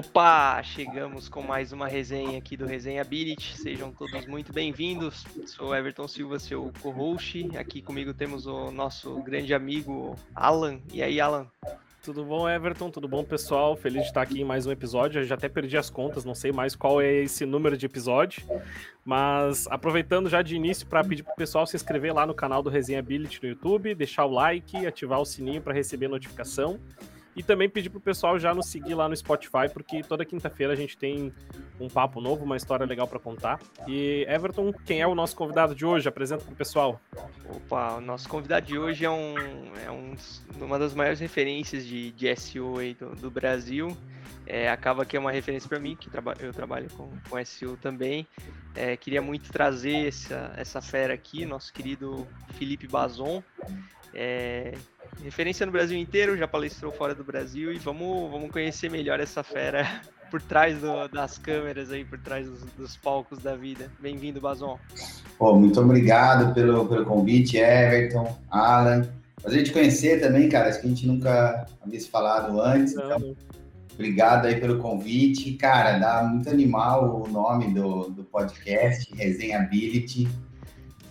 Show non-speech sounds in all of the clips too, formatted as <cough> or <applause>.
Opa, chegamos com mais uma resenha aqui do Resenha Ability. Sejam todos muito bem-vindos. Sou Everton Silva, seu co-host. Aqui comigo temos o nosso grande amigo Alan. E aí, Alan? Tudo bom, Everton? Tudo bom, pessoal? Feliz de estar aqui em mais um episódio. Eu já até perdi as contas, não sei mais qual é esse número de episódio. Mas aproveitando já de início para pedir para o pessoal se inscrever lá no canal do Resenha Ability no YouTube, deixar o like, ativar o sininho para receber notificação. E também pedir pro pessoal já nos seguir lá no Spotify, porque toda quinta-feira a gente tem um papo novo, uma história legal para contar. E Everton, quem é o nosso convidado de hoje? Apresenta pro pessoal. Opa, o nosso convidado de hoje é, um, é um, uma das maiores referências de, de SEO do, do Brasil. É, acaba que é uma referência para mim, que traba eu trabalho com, com SEO também. É, queria muito trazer essa, essa fera aqui, nosso querido Felipe Bazon. É, referência no Brasil inteiro, já palestrou fora do Brasil e vamos, vamos conhecer melhor essa fera <laughs> por trás do, das câmeras aí, por trás dos, dos palcos da vida. Bem-vindo, Bazon. Pô, muito obrigado pelo, pelo convite, Everton, Alan. Prazer te conhecer também, cara. Acho que a gente nunca havia se falado antes. Então, obrigado aí pelo convite. Cara, dá muito animal o nome do, do podcast, Resenhability.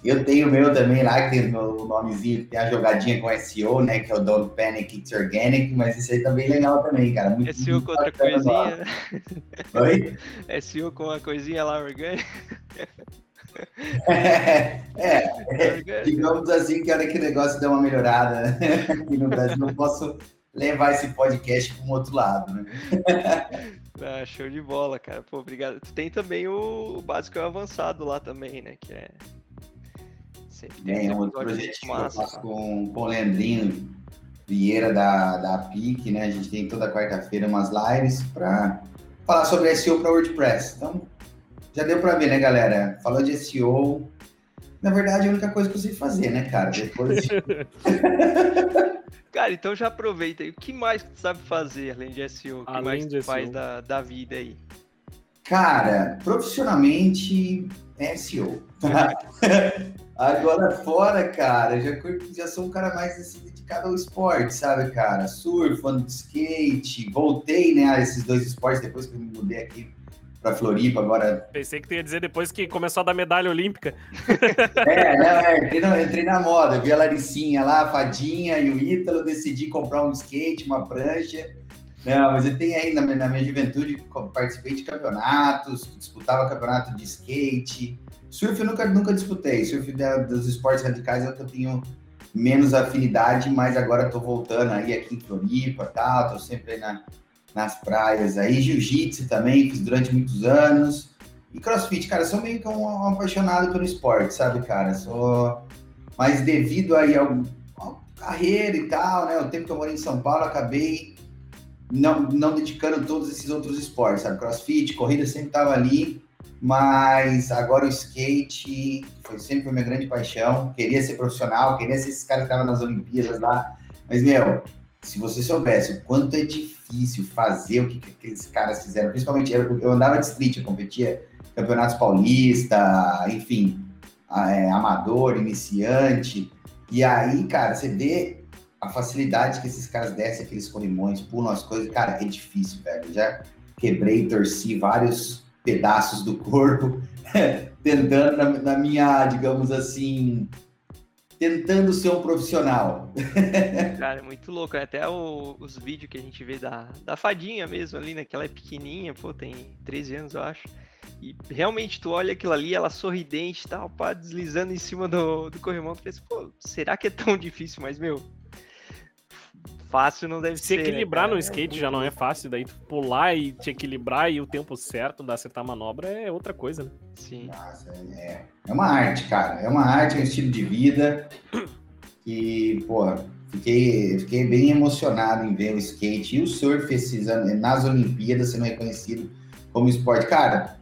Eu tenho o meu também lá, que tem o nomezinho, que tem a jogadinha com SEO, né? Que é o Don't Panic, It's Organic, mas isso aí tá bem legal também, cara. Muito, SEO muito com outra coisinha. Né? Oi? SEO com uma coisinha lá orgânica. <laughs> É, é, digamos assim que a hora que o negócio deu uma melhorada <laughs> aqui no Brasil, não posso levar esse podcast para um outro lado, né? <laughs> Ah, show de bola, cara. Pô, obrigado. Tem também o básico avançado lá também, né? Que é Sempre tem é, um outro projeto que eu faço com, com o Leandrinho Vieira da, da PIC, né? A gente tem toda quarta-feira umas lives para falar sobre SEO para WordPress. Então, já deu para ver, né, galera? Falou de SEO. Na verdade, é a única coisa que eu sei fazer, né, cara? Depois. <laughs> cara, então já aproveita aí. O que mais que tu sabe fazer além de SEO? O que além mais tu faz da, da vida aí? Cara, profissionalmente é SEO. <laughs> Agora fora, cara, já, já sou um cara mais assim, dedicado ao esporte, sabe, cara? Surf, ando de skate, voltei, né, a esses dois esportes depois que eu me mudei aqui pra Floripa, agora... Pensei que tu ia dizer depois que começou a dar medalha olímpica. <laughs> É, não, é, entrei, na, entrei na moda, vi a Laricinha lá, a Fadinha e o Ítalo, decidi comprar um skate, uma prancha... Não, mas eu tenho aí na minha, na minha juventude, participei de campeonatos, disputava campeonato de skate, Surf eu nunca, nunca disputei. Surf da, dos esportes radicais é o que eu tenho menos afinidade, mas agora estou voltando aí aqui em Floripa e tal, estou sempre aí na, nas praias aí. Jiu-jitsu também, fiz durante muitos anos. E crossfit, cara, sou meio que um, um apaixonado pelo esporte, sabe, cara? Sou. Mas devido aí ao, ao carreira e tal, né? O tempo que eu morei em São Paulo, acabei não, não dedicando todos esses outros esportes, sabe? Crossfit, corrida sempre estava ali. Mas agora o skate foi sempre a minha grande paixão. Queria ser profissional, queria ser esse cara que estava nas Olimpíadas lá. Mas, meu, se você soubesse o quanto é difícil fazer o que, que aqueles caras fizeram, principalmente eu, eu andava de street, eu competia campeonatos paulista, enfim, é, amador, iniciante. E aí, cara, você vê a facilidade que esses caras descem, aqueles corrimões, pulam as coisas. Cara, é difícil, velho. Já quebrei, torci vários pedaços do corpo, <laughs> tentando, na, na, minha, digamos assim, tentando ser um profissional. <laughs> Cara, é muito louco. Né? Até o, os vídeos que a gente vê da, da fadinha mesmo ali, né? Que ela é pequenininha, pô, tem 13 anos, eu acho. E realmente tu olha aquilo ali, ela sorridente e tal, pá, deslizando em cima do, do corrimão, tu pensa, pô, será que é tão <laughs> difícil? Mas, meu, fácil não deve se ser. Se né, equilibrar né, no skate é já não é fácil, daí tu pular e te equilibrar e o tempo certo da acertar a manobra é outra coisa, né? Sim. Nossa, é, é uma arte, cara. É uma arte, é um estilo de vida. <clears throat> E, pô, fiquei, fiquei bem emocionado em ver o skate e o surf esses anos, nas Olimpíadas sendo reconhecido como esporte. Cara,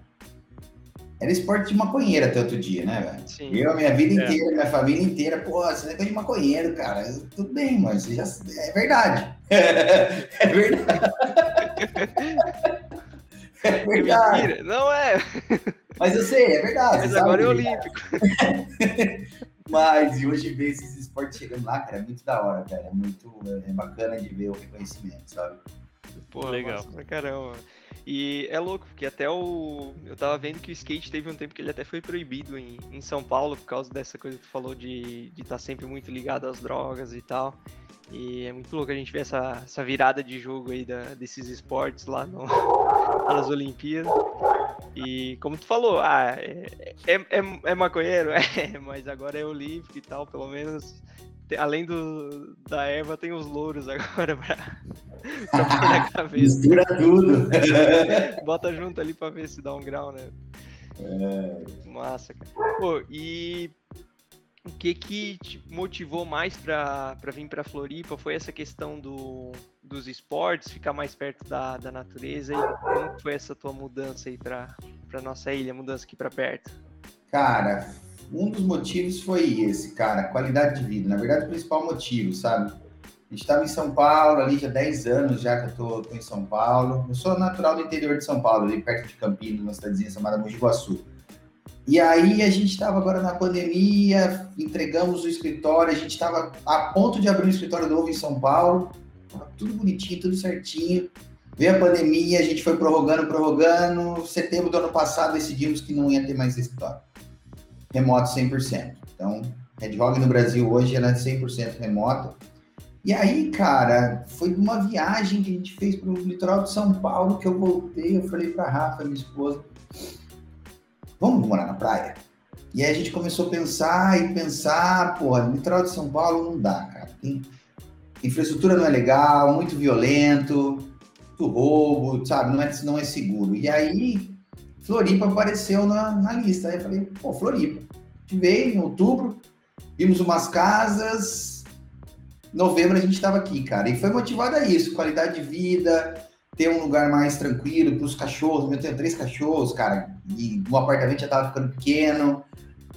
era esporte de maconheiro até outro dia, né, velho? Sim. Eu, minha vida é. inteira, minha família inteira, pô, você é de maconheiro, cara. Tudo bem, mas já... é verdade. <laughs> é verdade. <laughs> é verdade. Não é. Mas eu sei, é verdade. Mas agora é olímpico. <laughs> mas e hoje ver esses esportes chegando lá, cara, é muito da hora, cara. É muito é bacana de ver o reconhecimento, sabe? Pô, legal. Pra caramba. E é louco, porque até o. Eu tava vendo que o skate teve um tempo que ele até foi proibido em, em São Paulo por causa dessa coisa que tu falou de estar tá sempre muito ligado às drogas e tal. E é muito louco a gente ver essa, essa virada de jogo aí da, desses esportes lá, no, <laughs> nas Olimpíadas. E como tu falou, ah, é, é, é, é maconheiro, <laughs> é, mas agora é olímpico e tal, pelo menos além do, da erva, tem os louros <laughs> agora pra, <laughs> pra pôr na cabeça. Mistura tudo. <laughs> Bota junto ali pra ver se dá um grau, né? É... Massa, cara. Pô, e o que que te motivou mais pra, pra vir pra Floripa? Foi essa questão do, dos esportes, ficar mais perto da, da natureza? E como foi essa tua mudança aí pra, pra nossa ilha, mudança aqui pra perto? Cara, um dos motivos foi esse, cara, qualidade de vida. Na verdade, o principal motivo, sabe? A gente estava em São Paulo, ali já 10 anos já que eu tô, tô, em São Paulo. Eu sou natural do interior de São Paulo, ali perto de Campinas, uma cidadezinha chamada Mogi Guaçu. E aí a gente estava agora na pandemia, entregamos o escritório, a gente estava a ponto de abrir um escritório novo em São Paulo, tudo bonitinho, tudo certinho. Veio a pandemia, a gente foi prorrogando, prorrogando. Setembro do ano passado decidimos que não ia ter mais escritório remoto 100%. Então, Red Hog no Brasil hoje ela é 100% remota. E aí, cara, foi uma viagem que a gente fez para o litoral de São Paulo que eu voltei, eu falei para Rafa, minha esposa, vamos morar na praia? E aí a gente começou a pensar e pensar, porra, litoral de São Paulo não dá, cara. Tem, infraestrutura não é legal, muito violento, muito roubo, sabe? Não é, não é seguro. E aí Floripa apareceu na, na lista. Aí eu falei, pô, Floripa. A veio em outubro, vimos umas casas. Novembro a gente estava aqui, cara. E foi motivado a isso: qualidade de vida, ter um lugar mais tranquilo para os cachorros. Eu tenho três cachorros, cara, e o apartamento já tava ficando pequeno.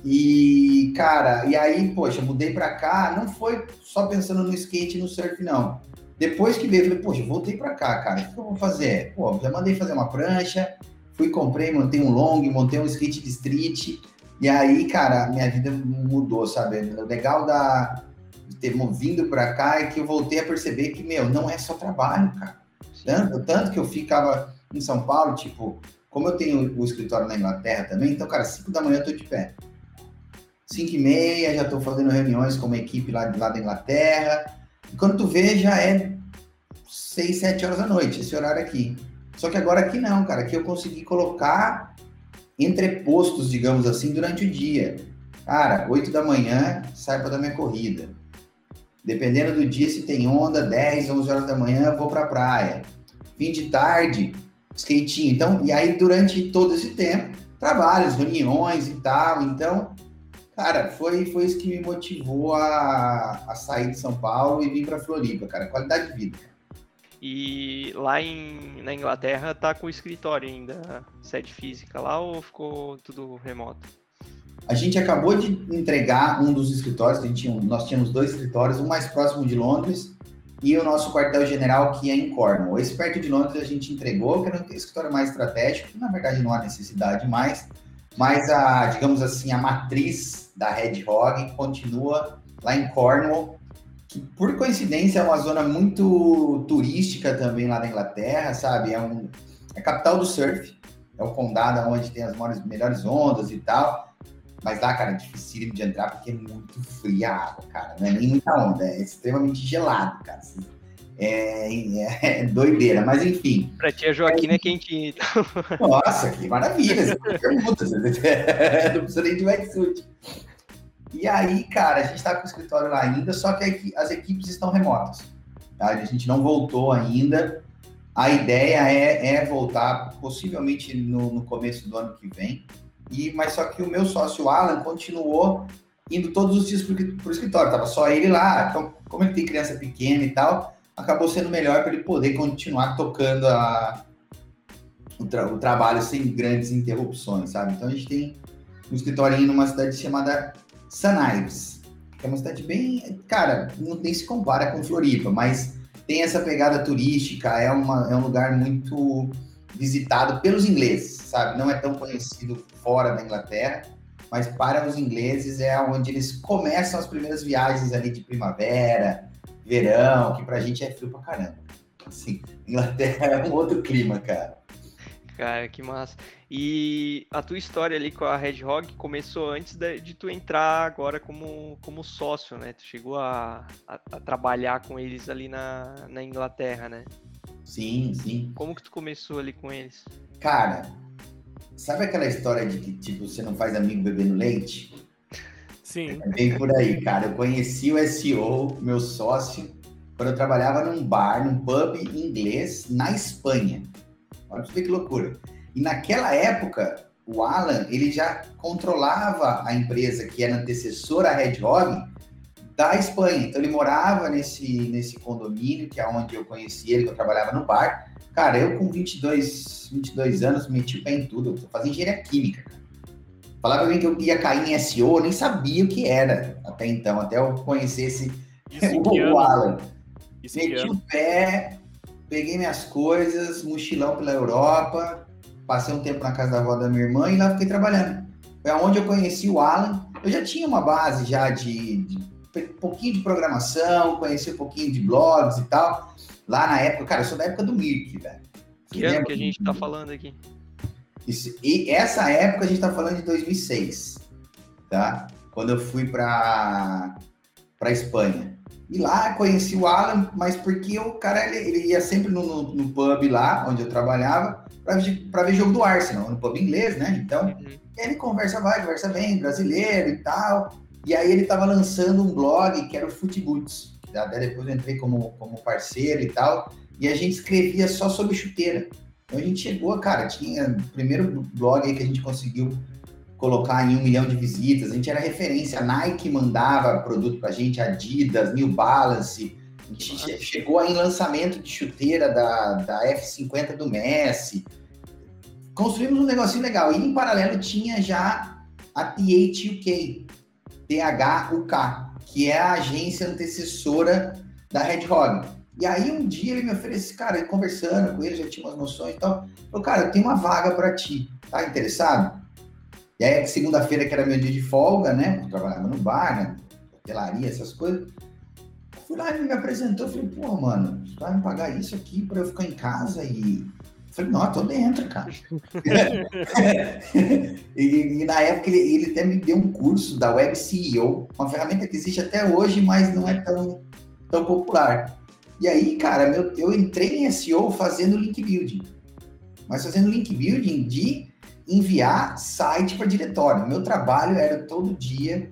E, cara, e aí, poxa, mudei para cá, não foi só pensando no skate e no surf, não. Depois que veio, eu falei, poxa, voltei para cá, cara, o que eu vou fazer? Pô, já mandei fazer uma prancha, Fui, comprei, montei um long, montei um skate de street. E aí, cara, minha vida mudou, sabe? O legal da, de ter vindo para cá é que eu voltei a perceber que, meu, não é só trabalho, cara. Tanto, tanto que eu ficava em São Paulo, tipo, como eu tenho o escritório na Inglaterra também, então, cara, 5 da manhã eu tô de pé. 5 e meia, já tô fazendo reuniões com uma equipe lá, lá da Inglaterra. E quando tu vê, já é 6, 7 horas da noite, esse horário aqui. Só que agora aqui não, cara. Aqui eu consegui colocar entrepostos, digamos assim, durante o dia. Cara, 8 da manhã, sai para dar minha corrida. Dependendo do dia, se tem onda, 10, 11 horas da manhã, vou para a praia. Fim de tarde, skatinho. Então, e aí durante todo esse tempo, trabalhos, reuniões e tal. Então, cara, foi, foi isso que me motivou a, a sair de São Paulo e vir para Floripa, cara. Qualidade de vida. E lá em, na Inglaterra tá com o escritório ainda, sede física lá ou ficou tudo remoto? A gente acabou de entregar um dos escritórios, tinha, nós tínhamos dois escritórios, um mais próximo de Londres e o nosso quartel-general que é em Cornwall. Esse perto de Londres a gente entregou, que era um escritório mais estratégico, que na verdade não há necessidade mais, mas a, digamos assim, a matriz da Red Hog continua lá em Cornwall, que por coincidência é uma zona muito turística também lá na Inglaterra, sabe? É, um, é a capital do surf, é o condado onde tem as maiores, melhores ondas e tal. Mas lá, cara, é difícil de entrar porque é muito fria a água, cara. Não é nem muita onda, é extremamente gelado, cara. É, é, é, doideira, mas enfim. Pra tia Joaquina é, é quentinho. Então. Nossa, que maravilha. Pergunta, <laughs> não precisa nem de wetsuit. E aí, cara, a gente está com o escritório lá ainda, só que as equipes estão remotas. Tá? A gente não voltou ainda. A ideia é, é voltar possivelmente no, no, começo do ano que vem. E, mas só que o meu sócio Alan continuou indo todos os dias para o escritório. Tava só ele lá. Então, como ele tem criança pequena e tal, acabou sendo melhor para ele poder continuar tocando a, o, tra o, trabalho sem grandes interrupções, sabe? Então a gente tem um escritório numa cidade chamada Sanaives, que é uma cidade bem. Cara, não nem se compara com Floripa, mas tem essa pegada turística, é, uma, é um lugar muito visitado pelos ingleses, sabe? Não é tão conhecido fora da Inglaterra, mas para os ingleses é onde eles começam as primeiras viagens ali de primavera, verão, que pra gente é frio pra caramba. Assim, Inglaterra <laughs> é um outro clima, cara. Cara, que massa. E a tua história ali com a Red Hog começou antes de, de tu entrar agora como, como sócio, né? Tu chegou a, a, a, trabalhar com eles ali na, na Inglaterra, né? Sim, sim. Como que tu começou ali com eles? Cara, sabe aquela história de que, tipo, você não faz amigo bebendo leite? Sim. É bem por aí, cara. Eu conheci o SEO, meu sócio, quando eu trabalhava num bar, num pub inglês, na Espanha. Olha que loucura. E naquela época, o Alan, ele já controlava a empresa que era antecessora à Red Hog da Espanha. Então ele morava nesse, nesse condomínio, que é onde eu conheci ele, que eu trabalhava no bar. Cara, eu com 22, 22 anos meti o pé em tudo. Eu fazia engenharia química, cara. Falava bem que eu ia cair em SEO, eu nem sabia o que era até então, até eu conhecer esse, <laughs> o, o Alan. Meti o pé, peguei minhas coisas, mochilão pela Europa, passei um tempo na casa da avó da minha irmã e lá fiquei trabalhando. Foi onde eu conheci o Alan. Eu já tinha uma base já de, de um pouquinho de programação, conheci um pouquinho de blogs e tal. Lá na época, cara, eu sou da época do Mirk, velho. Que ano que a gente tá falando aqui? Isso, e essa época a gente tá falando de 2006, tá? Quando eu fui para para Espanha. E lá conheci o Alan, mas porque o cara ele, ele ia sempre no, no, no, pub lá onde eu trabalhava para ver jogo do Arsenal, no pub inglês, né? Então, uhum. ele conversa vai, conversa vem, brasileiro e tal. E aí ele estava lançando um blog que era o Footboots. Até depois eu entrei como, como parceiro e tal. E a gente escrevia só sobre chuteira. Então a gente chegou, cara, tinha o primeiro blog aí que a gente conseguiu colocar em um milhão de visitas. A gente era referência. A Nike mandava produto pra gente, Adidas, New Balance, a gente chegou em lançamento de chuteira da, da F50 do Messi. Construímos um negocinho legal. E em paralelo tinha já a THUK, THUK, que é a agência antecessora da Red Hog. E aí um dia ele me oferece, cara, conversando com ele, já tinha umas noções e tal. Falou, cara, eu tenho uma vaga para ti. Tá interessado? E aí, segunda-feira, que era meu dia de folga, né? Eu trabalhava no bar, né? hotelaria, essas coisas. Fui lá, ele me apresentou, falei, pô, mano, você vai me pagar isso aqui para eu ficar em casa e. falei, não, tô dentro, cara. <laughs> e, e, na época ele, ele, até me deu um curso da Web CEO, uma ferramenta que existe até hoje, mas não é tão, tão popular. E aí, cara, meu, eu entrei em SEO fazendo link building. Mas fazendo link building de enviar site para diretório. Meu trabalho era todo dia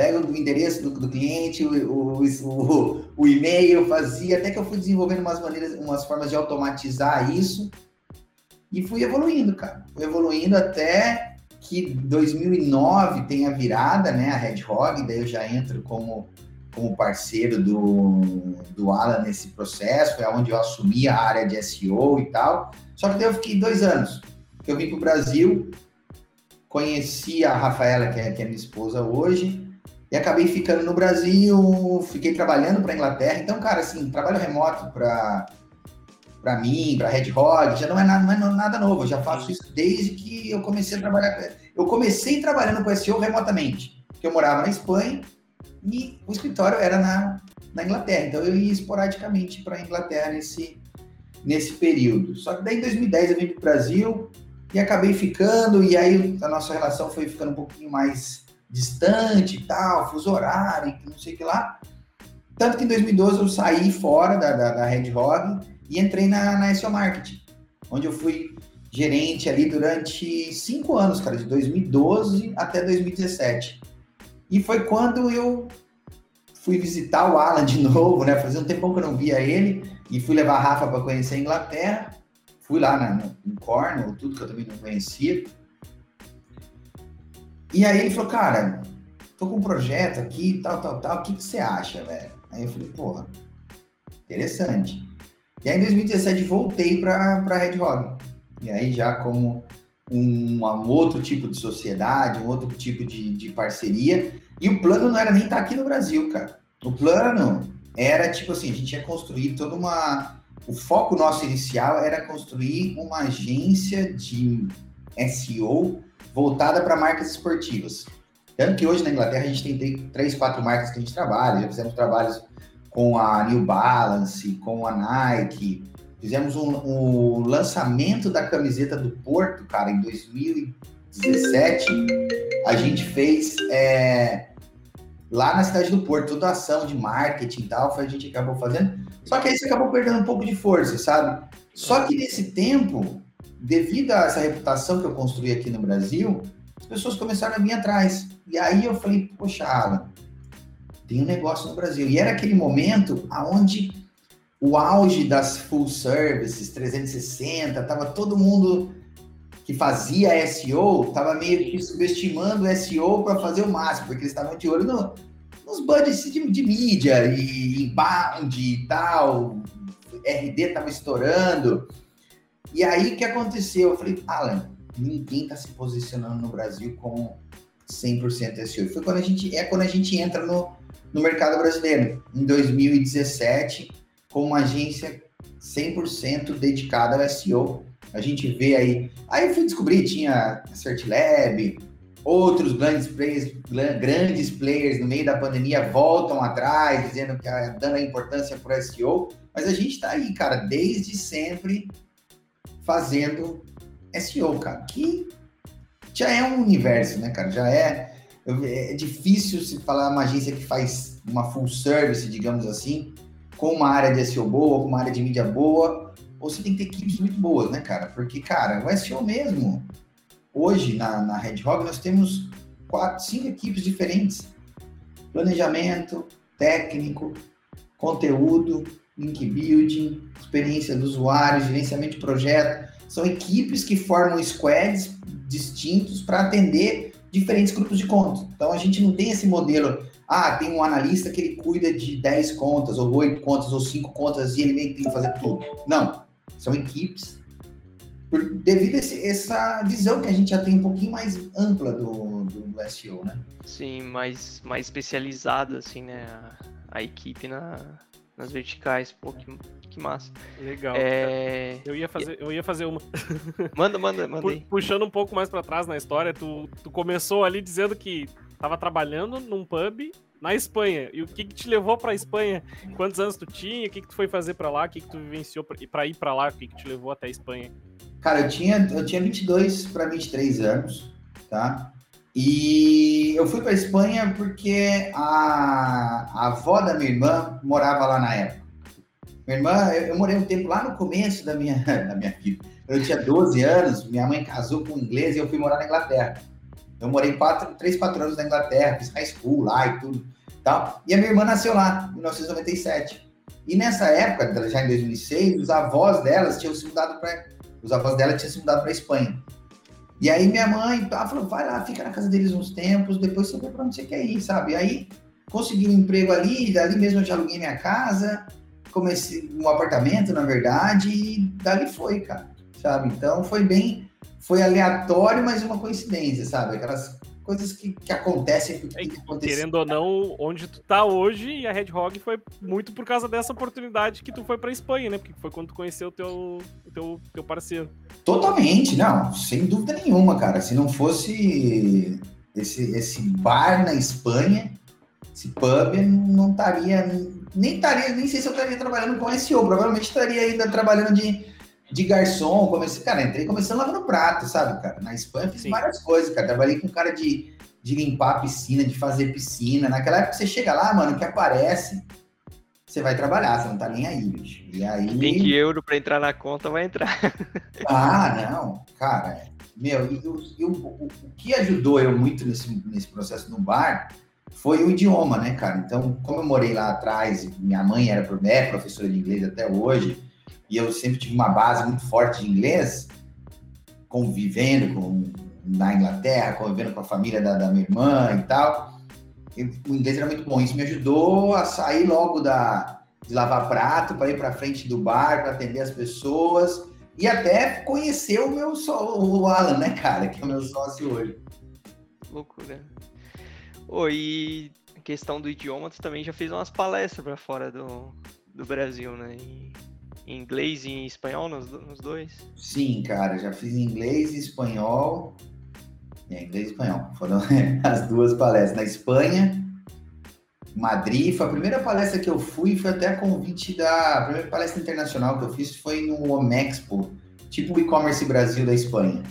pega o endereço do, do cliente, o, o, o, o, e-mail, fazia, até que eu fui desenvolvendo umas maneiras, umas formas de automatizar isso e fui evoluindo, cara. Fui evoluindo até que 2009 tem a virada, né, a Red Hog, daí eu já entro como, como parceiro do, do Alan nesse processo, foi onde eu assumi a área de SEO e tal. Só que daí eu fiquei dois anos, eu vim para o Brasil, conheci a Rafaela, que é, que é minha esposa hoje, e acabei ficando no Brasil, fiquei trabalhando para Inglaterra. Então, cara, assim, trabalho remoto para para mim, para Red Hog, já não é, nada, não é nada novo. Eu já faço isso desde que eu comecei a trabalhar. Eu comecei trabalhando com SEO remotamente, porque eu morava na Espanha e o escritório era na, na Inglaterra. Então eu ia esporadicamente para a Inglaterra nesse, nesse período. Só que daí em 2010 eu vim para o Brasil e acabei ficando, e aí a nossa relação foi ficando um pouquinho mais distante e tal, fuso horário, não sei o que lá. Tanto que em 2012 eu saí fora da, da, da Red Hog e entrei na, na SEO Marketing, onde eu fui gerente ali durante cinco anos, cara, de 2012 até 2017. E foi quando eu fui visitar o Alan de <laughs> novo, né? Fazia um tempão que eu não via ele e fui levar a Rafa para conhecer a Inglaterra. Fui lá na, no, no Cornwall, tudo que eu também não conhecia. E aí ele falou, cara, tô com um projeto aqui, tal, tal, tal, o que, que você acha, velho? Aí eu falei, porra, interessante. E aí em 2017 voltei para a Red Hog. E aí já como um, um, outro tipo de sociedade, um outro tipo de, de parceria. E o plano não era nem estar tá aqui no Brasil, cara. O plano era tipo assim, a gente ia construir toda uma. O foco nosso inicial era construir uma agência de SEO voltada para marcas esportivas. Tanto que hoje na Inglaterra a gente tem três, quatro marcas que a gente trabalha, já fizemos trabalhos com a New Balance, com a Nike. Fizemos um, um lançamento da camiseta do Porto, cara, em 2017. A gente fez é, lá na cidade do Porto, toda ação de marketing e tal, a gente acabou fazendo. Só que aí você acabou perdendo um pouco de força, sabe? Só que nesse tempo, devido a essa reputação que eu construí aqui no Brasil, as pessoas começaram a vir atrás. E aí eu falei, poxa, Alan, tem um negócio no Brasil. E era aquele momento aonde o auge das full services 360, tava todo mundo que fazia SEO, tava meio que subestimando o SEO para fazer o máximo, porque eles estavam de olho no, nos budgets de, de mídia e inbound e tal, RD tava estourando. E aí o que aconteceu? Eu falei, Alan, ninguém está se posicionando no Brasil com 100% SEO. Foi quando a gente é quando a gente entra no, no mercado brasileiro, em 2017, com uma agência 100% dedicada ao SEO. A gente vê aí. Aí eu fui descobrir, tinha a CertLab, outros grandes players, grandes players no meio da pandemia voltam atrás, dizendo que dando a importância para o SEO. Mas a gente está aí, cara, desde sempre fazendo SEO, cara, que já é um universo, né, cara? Já é, é difícil se falar uma agência que faz uma full service, digamos assim, com uma área de SEO boa, com uma área de mídia boa, ou você tem que ter equipes muito boas, né, cara? Porque, cara, o SEO mesmo, hoje na, na Red Rock nós temos quatro, cinco equipes diferentes. Planejamento, técnico, conteúdo, link building, experiência do usuário, gerenciamento de projeto. São equipes que formam squads distintos para atender diferentes grupos de contas. Então a gente não tem esse modelo, ah, tem um analista que ele cuida de 10 contas, ou 8 contas, ou 5 contas, e ele tem que fazer tudo. Não. São equipes por, devido a esse, essa visão que a gente já tem um pouquinho mais ampla do, do SEO, né? Sim, mais, mais especializada, assim, né? A, a equipe na, nas verticais. Pô, que, que massa. Legal. É... Eu, ia fazer, eu ia fazer uma. <laughs> Manda, manda, manda. Aí. Puxando um pouco mais para trás na história, tu, tu começou ali dizendo que tava trabalhando num pub na Espanha. E o que, que te levou para Espanha? Quantos anos tu tinha? O que, que tu foi fazer para lá? O que, que tu vivenciou para ir para lá? O que, que te levou até a Espanha? Cara, eu tinha, eu tinha 22 para 23 anos, tá? E eu fui para Espanha porque a, a avó da minha irmã morava lá na época. Minha irmã, eu, eu, morei um tempo lá no começo da minha, <laughs> da minha vida. Eu tinha 12 anos, minha mãe casou com um inglês e eu fui morar na Inglaterra. Eu morei quatro, 3, 4 anos na Inglaterra, fiz high school lá e tudo. Tal. E a minha irmã nasceu lá, em 1997. E nessa época, já em 2006, os avós delas tinham se mudado para. Os avós dela tinham se mudado para Espanha. E aí minha mãe ela falou, vai lá, fica na casa deles uns tempos, depois você vê para onde você quer ir, sabe? E aí consegui um emprego ali, dali mesmo eu já aluguei minha casa, comecei um apartamento, na verdade, e dali foi, cara, sabe? Então foi bem, foi aleatório, mas uma coincidência, sabe? Aquelas coisas que, que acontecem. Que é, querendo ou não, onde tu tá hoje, e a Red Hog foi muito por causa dessa oportunidade que tu foi pra Espanha, né? Porque foi quando tu conheceu o teu, teu, teu parceiro. Totalmente, não, sem dúvida nenhuma, cara. Se não fosse esse, esse bar na Espanha, esse pub, não estaria. Nem estaria, nem sei se eu estaria trabalhando com SEO, provavelmente estaria ainda trabalhando de de garçom, comecei, cara, entrei começando lavando prato, sabe, cara? Na Espanha fiz Sim. várias coisas, cara. Trabalhei com cara de, de limpar a piscina, de fazer piscina. Naquela época você chega lá, mano, que aparece, você vai trabalhar, você não tá nem aí, bicho. E aí. 20 euros pra entrar na conta vai entrar. <laughs> Ah, não, cara. Meu, eu, eu, o, o que ajudou eu muito nesse, nesse processo no bar foi o idioma, né, cara? Então, como eu morei lá atrás, minha mãe era é professora de inglês até hoje e eu sempre tive uma base muito forte de inglês, convivendo com, na Inglaterra, convivendo com a família da, da minha irmã e tal. E o inglês era muito bom. Isso me ajudou a sair logo da, de lavar prato para ir para frente do bar, para atender as pessoas e até conhecer o meu o Alan, né, cara, que é o meu sócio hoje. Loucura. Oi, questão do idioma, tu também já fez umas palestras para fora do, do Brasil, né? E em inglês e em espanhol nos, nos dois? Sim, cara, já fiz inglês e espanhol. É, inglês e espanhol. Foram <laughs> as duas palestras. Na Espanha, Madrid. Foi a primeira palestra que eu fui, foi até a convite da. A primeira palestra internacional que eu fiz foi no Omexpo, tipo o e-commerce Brasil da Espanha.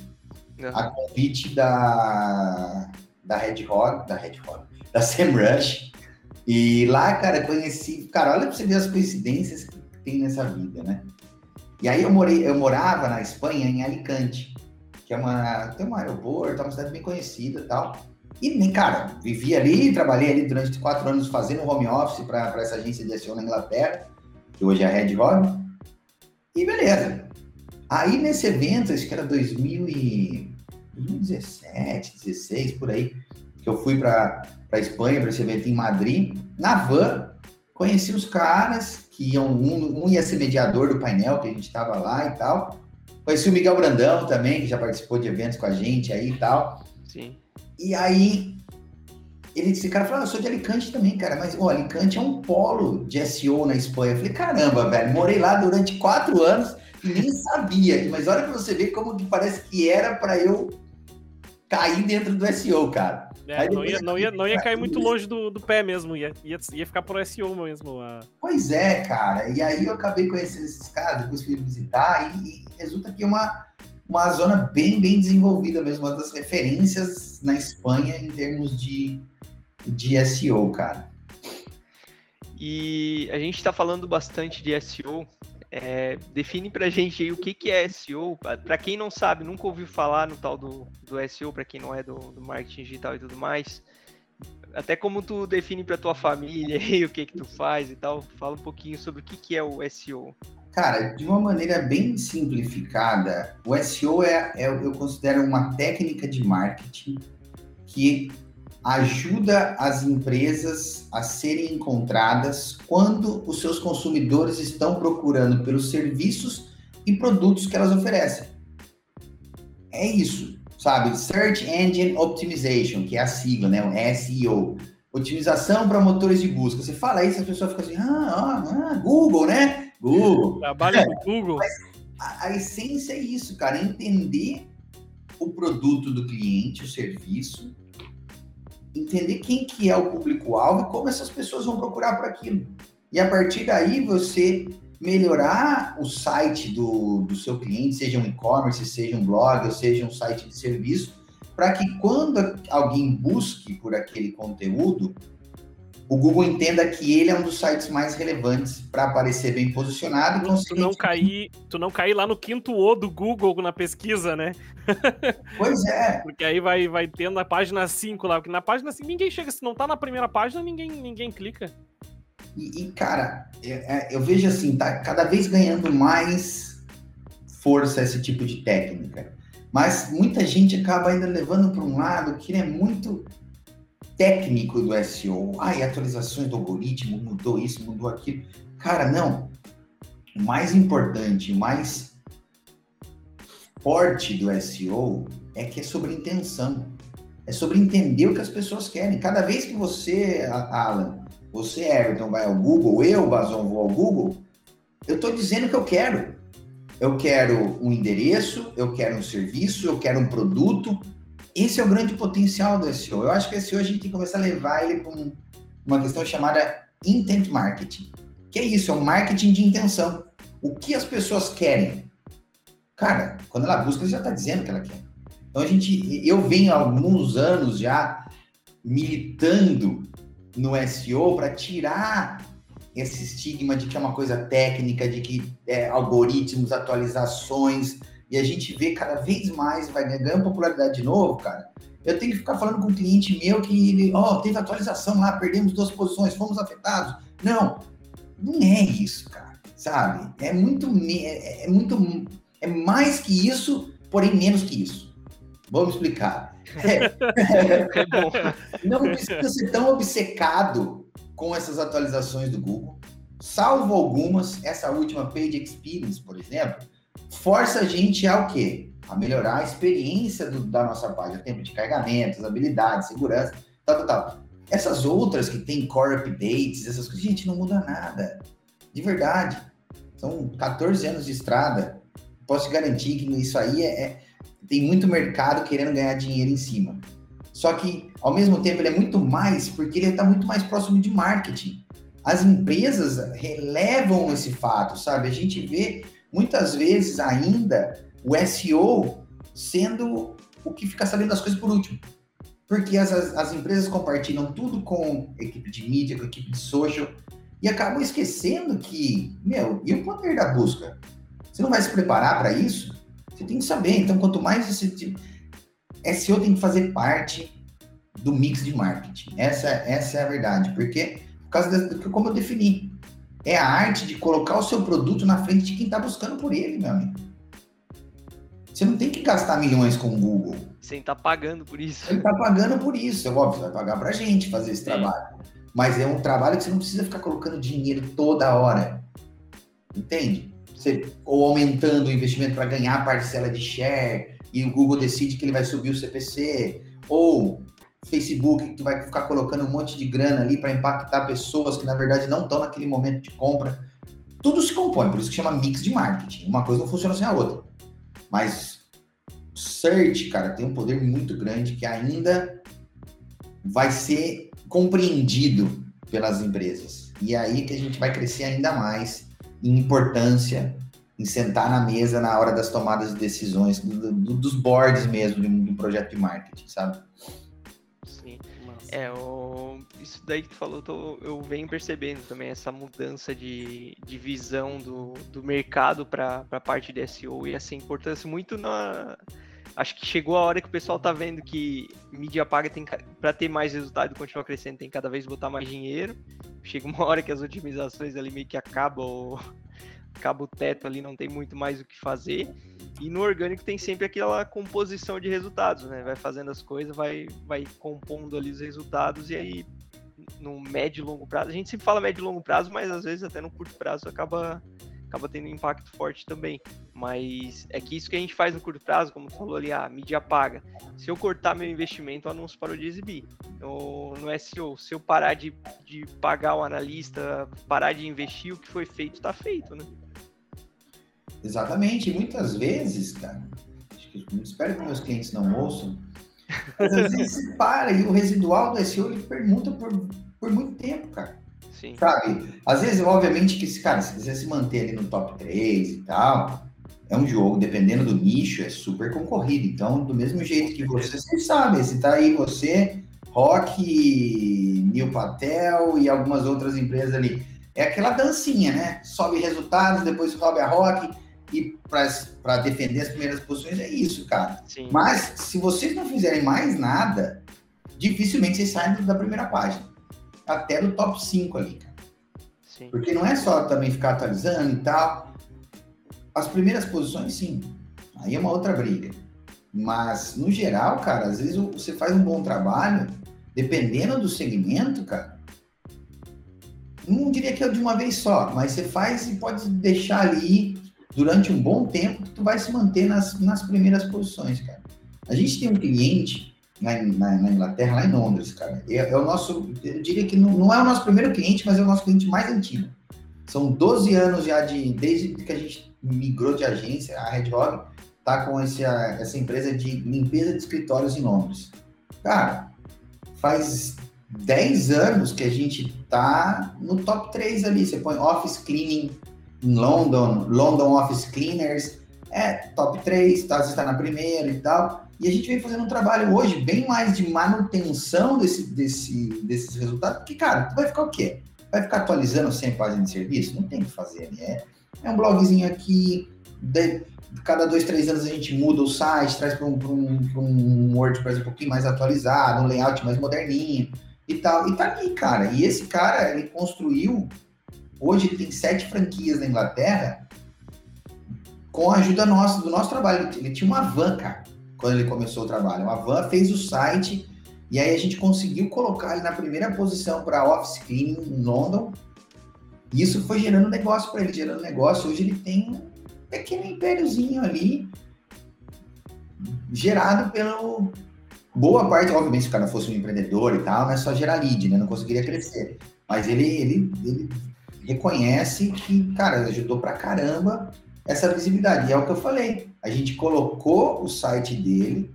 Uhum. A convite da. Da Red Hot, da Red Hot, da SEMrush. E lá, cara, conheci. Cara, olha pra você ver as coincidências tem nessa vida, né? E aí eu morei, eu morava na Espanha, em Alicante, que é uma. tem um aeroporto, é uma cidade bem conhecida tal. E, cara, vivi ali, trabalhei ali durante quatro anos fazendo home office para essa agência de SEO na Inglaterra, que hoje é a Red Hot. E beleza. Aí nesse evento, acho que era 2017, 16, por aí, que eu fui para Espanha, para esse evento em Madrid, na van, conheci os caras que iam, um, um ia ser mediador do painel, que a gente estava lá e tal. Conheci o Miguel Brandão também, que já participou de eventos com a gente aí e tal. Sim. E aí, ele disse, cara, falou, ah, eu sou de Alicante também, cara, mas o Alicante é um polo de SEO na Espanha. Eu falei, caramba, velho, morei lá durante quatro anos e nem <laughs> sabia. Mas olha pra você ver como que parece que era para eu cair dentro do SEO, cara. É, não, ia, não, ia, não ia cair muito longe do, do pé mesmo, ia, ia, ia ficar pro SEO mesmo. A... Pois é, cara. E aí eu acabei conhecendo esses caras, depois fui visitar, e, e resulta que é uma, uma zona bem, bem desenvolvida mesmo, uma das referências na Espanha em termos de, de SEO, cara. E a gente está falando bastante de SEO. É, define para a gente aí o que, que é SEO. Para quem não sabe, nunca ouviu falar no tal do, do SEO, para quem não é do, do, marketing digital e tudo mais. Até como tu define para tua família e o que que tu faz e tal. Fala um pouquinho sobre o que, que é o SEO. Cara, de uma maneira bem simplificada, o SEO é, é, eu considero uma técnica de marketing que ajuda as empresas a serem encontradas quando os seus consumidores estão procurando pelos serviços e produtos que elas oferecem. É isso, sabe? Search Engine Optimization, que é a sigla, né? O SEO. Otimização para motores de busca. Você fala isso, as pessoas ficam assim, ah, ah, ah Google, né? Google. Trabalha no Google. A, a, essência é isso, cara, é entender o produto do cliente, o serviço, entender quem que é o público-alvo e como essas pessoas vão procurar por aquilo. E a partir daí você melhorar o site do, do seu cliente, seja um e-commerce, seja um blog, ou seja um site de serviço, para que quando alguém busque por aquele conteúdo, o Google entenda que ele é um dos sites mais relevantes para aparecer bem posicionado. Tu, tu não cair, tu não cair lá no quinto O do Google na pesquisa, né? <laughs> Pois é. porque aí vai, vai tendo na página 5 lá, porque na página 5 ninguém chega, se não tá na primeira página, ninguém, ninguém clica. E, e cara, é, é, eu vejo assim, tá cada vez ganhando mais força esse tipo de técnica. Mas muita gente acaba ainda levando para um lado que é muito técnico do SEO. Ah, atualizações do algoritmo, mudou isso, mudou aquilo. Cara, não. O mais importante, o mais forte do SEO é que é sobre intenção. É sobre entender o que as pessoas querem. Cada vez que você, Alan, você, Everton, vai ao Google, eu, Bazon, vou ao Google, eu estou dizendo o que eu quero. Eu quero um endereço, eu quero um serviço, eu quero um produto, esse é o grande potencial do SEO. Eu acho que o SEO a gente tem que começar a levar ele para um, uma questão chamada intent marketing. Que é isso, é um marketing de intenção. O que as pessoas querem? Cara, quando ela busca, ela já está dizendo o que ela quer. Então a gente, eu venho há alguns anos já militando no SEO para tirar esse estigma de que é uma coisa técnica, de que é, algoritmos, atualizações, e a gente vê cada vez mais, vai ganhando popularidade de novo, cara. Eu tenho que ficar falando com um cliente meu que ele, ó, oh, teve atualização lá, perdemos duas posições, fomos afetados. Não, não é isso, cara, sabe? É muito, é, é muito, é mais que isso, porém menos que isso. Vamos explicar. É, é bom. <laughs> Não precisa ser tão obcecado com essas atualizações do Google, salvo algumas, essa última Page Experience, por exemplo, força a gente a o quê? A melhorar a experiência do, da nossa página, tempo de carregamento, habilidades, segurança, tal, tal, tal. Essas outras que tem core updates, essas coisas, gente, não muda nada. De verdade. São 14 anos de estrada. Posso te garantir que isso aí é, é tem muito mercado querendo ganhar dinheiro em cima. Só que, ao mesmo tempo, ele é muito mais porque ele está muito mais próximo de marketing. As empresas relevam esse fato, sabe? A gente vê muitas vezes ainda o SEO sendo o que fica sabendo das coisas por último. Porque as, as, as empresas compartilham tudo com equipe de mídia, com equipe de social, e acabam esquecendo que, meu, e o poder da busca? Você não vai se preparar para isso? Você tem que saber. Então, quanto mais você. SEO tem que fazer parte do mix de marketing. Essa, essa é a verdade. Porque, por causa do como eu defini, é a arte de colocar o seu produto na frente de quem está buscando por ele, meu amigo. Você não tem que gastar milhões com o Google. Você está pagando por isso. Ele está pagando por isso. É óbvio, vai pagar para a gente fazer esse Sim. trabalho. Mas é um trabalho que você não precisa ficar colocando dinheiro toda hora. Entende? Você, ou aumentando o investimento para ganhar parcela de share e o Google decide que ele vai subir o CPC. Ou Facebook que tu vai ficar colocando um monte de grana ali para impactar pessoas que na verdade não estão naquele momento de compra. Tudo se compõe, por isso que chama mix de marketing. Uma coisa não funciona sem a outra. Mas search, cara, tem um poder muito grande que ainda vai ser compreendido pelas empresas. E é aí que a gente vai crescer ainda mais em importância, em sentar na mesa na hora das tomadas de decisões, do, do, dos boards mesmo de um projeto de marketing, sabe? É, o... isso daí que tu falou, tô... eu venho percebendo também essa mudança de, de visão do, do mercado para a parte de SEO e essa importância muito na. Acho que chegou a hora que o pessoal tá vendo que mídia paga tem para ter mais resultado e continuar crescendo tem cada vez botar mais dinheiro. Chega uma hora que as otimizações ali meio que acabam, <laughs> acaba o teto ali, não tem muito mais o que fazer. E no orgânico tem sempre aquela composição de resultados, né? Vai fazendo as coisas, vai, vai compondo ali os resultados e aí no médio e longo prazo, a gente sempre fala médio e longo prazo, mas às vezes até no curto prazo acaba acaba tendo um impacto forte também. Mas é que isso que a gente faz no curto prazo, como tu falou ali, a mídia paga. Se eu cortar meu investimento, o anúncio parou de exibir. No, no SEO, se eu parar de, de pagar o analista, parar de investir, o que foi feito, está feito, né? Exatamente. muitas vezes, cara, espero que meus clientes não ouçam, mas às vezes se para e o residual do SEO ele pergunta por, por muito tempo, cara. Sim. Sabe? Às vezes, obviamente, que esse cara, se quiser se manter ali no top 3 e tal, é um jogo, dependendo do nicho, é super concorrido. Então, do mesmo jeito que você, vocês sabem, se tá aí você, Rock, Neil Patel e algumas outras empresas ali. É aquela dancinha, né? Sobe resultados, depois sobe a Rock e para defender as primeiras posições é isso, cara. Sim. Mas se vocês não fizerem mais nada, dificilmente vocês saem da primeira página. Até do top 5 ali, cara. Sim. Porque não é só também ficar atualizando e tal. As primeiras posições, sim. Aí é uma outra briga. Mas, no geral, cara, às vezes você faz um bom trabalho, dependendo do segmento, cara. Não diria que é de uma vez só, mas você faz e pode deixar ali durante um bom tempo que tu vai se manter nas, nas primeiras posições, cara. A gente tem um cliente na, na, na Inglaterra, lá em Londres, cara. É, é, o nosso, eu diria que não, não é o nosso primeiro cliente, mas é o nosso cliente mais antigo. São 12 anos já de, desde que a gente migrou de agência, a Red Hog tá com esse, essa empresa de limpeza de escritórios em Londres. Cara, faz 10 anos que a gente tá no top 3 ali. Você põe Office Cleaning London, London Office Cleaners, é top 3, tá, você está na primeira e tal. E a gente vem fazendo um trabalho hoje bem mais de manutenção desse, desse, desses resultados, porque, cara, tu vai ficar o quê? Vai ficar atualizando a página de serviço? Não tem o que fazer, né? É um blogzinho aqui, de, cada dois, três anos a gente muda o site, traz para um, um, um WordPress um pouquinho mais atualizado, um layout mais moderninho e tal. E tá ali, cara. E esse cara, ele construiu Hoje ele tem sete franquias na Inglaterra com a ajuda nossa, do nosso trabalho. Ele tinha uma van, cara, quando ele começou o trabalho. Uma van fez o site e aí a gente conseguiu colocar ele na primeira posição para Office Cleaning em London. E isso foi gerando negócio para ele, gerando negócio. Hoje ele tem um pequeno impériozinho ali, gerado pelo. Boa parte, obviamente, se o cara fosse um empreendedor e tal, não é só gerar lead, né? Não conseguiria crescer. Mas ele, ele, ele reconhece que, cara, ajudou pra caramba essa visibilidade. E é o que eu falei. A gente colocou o site dele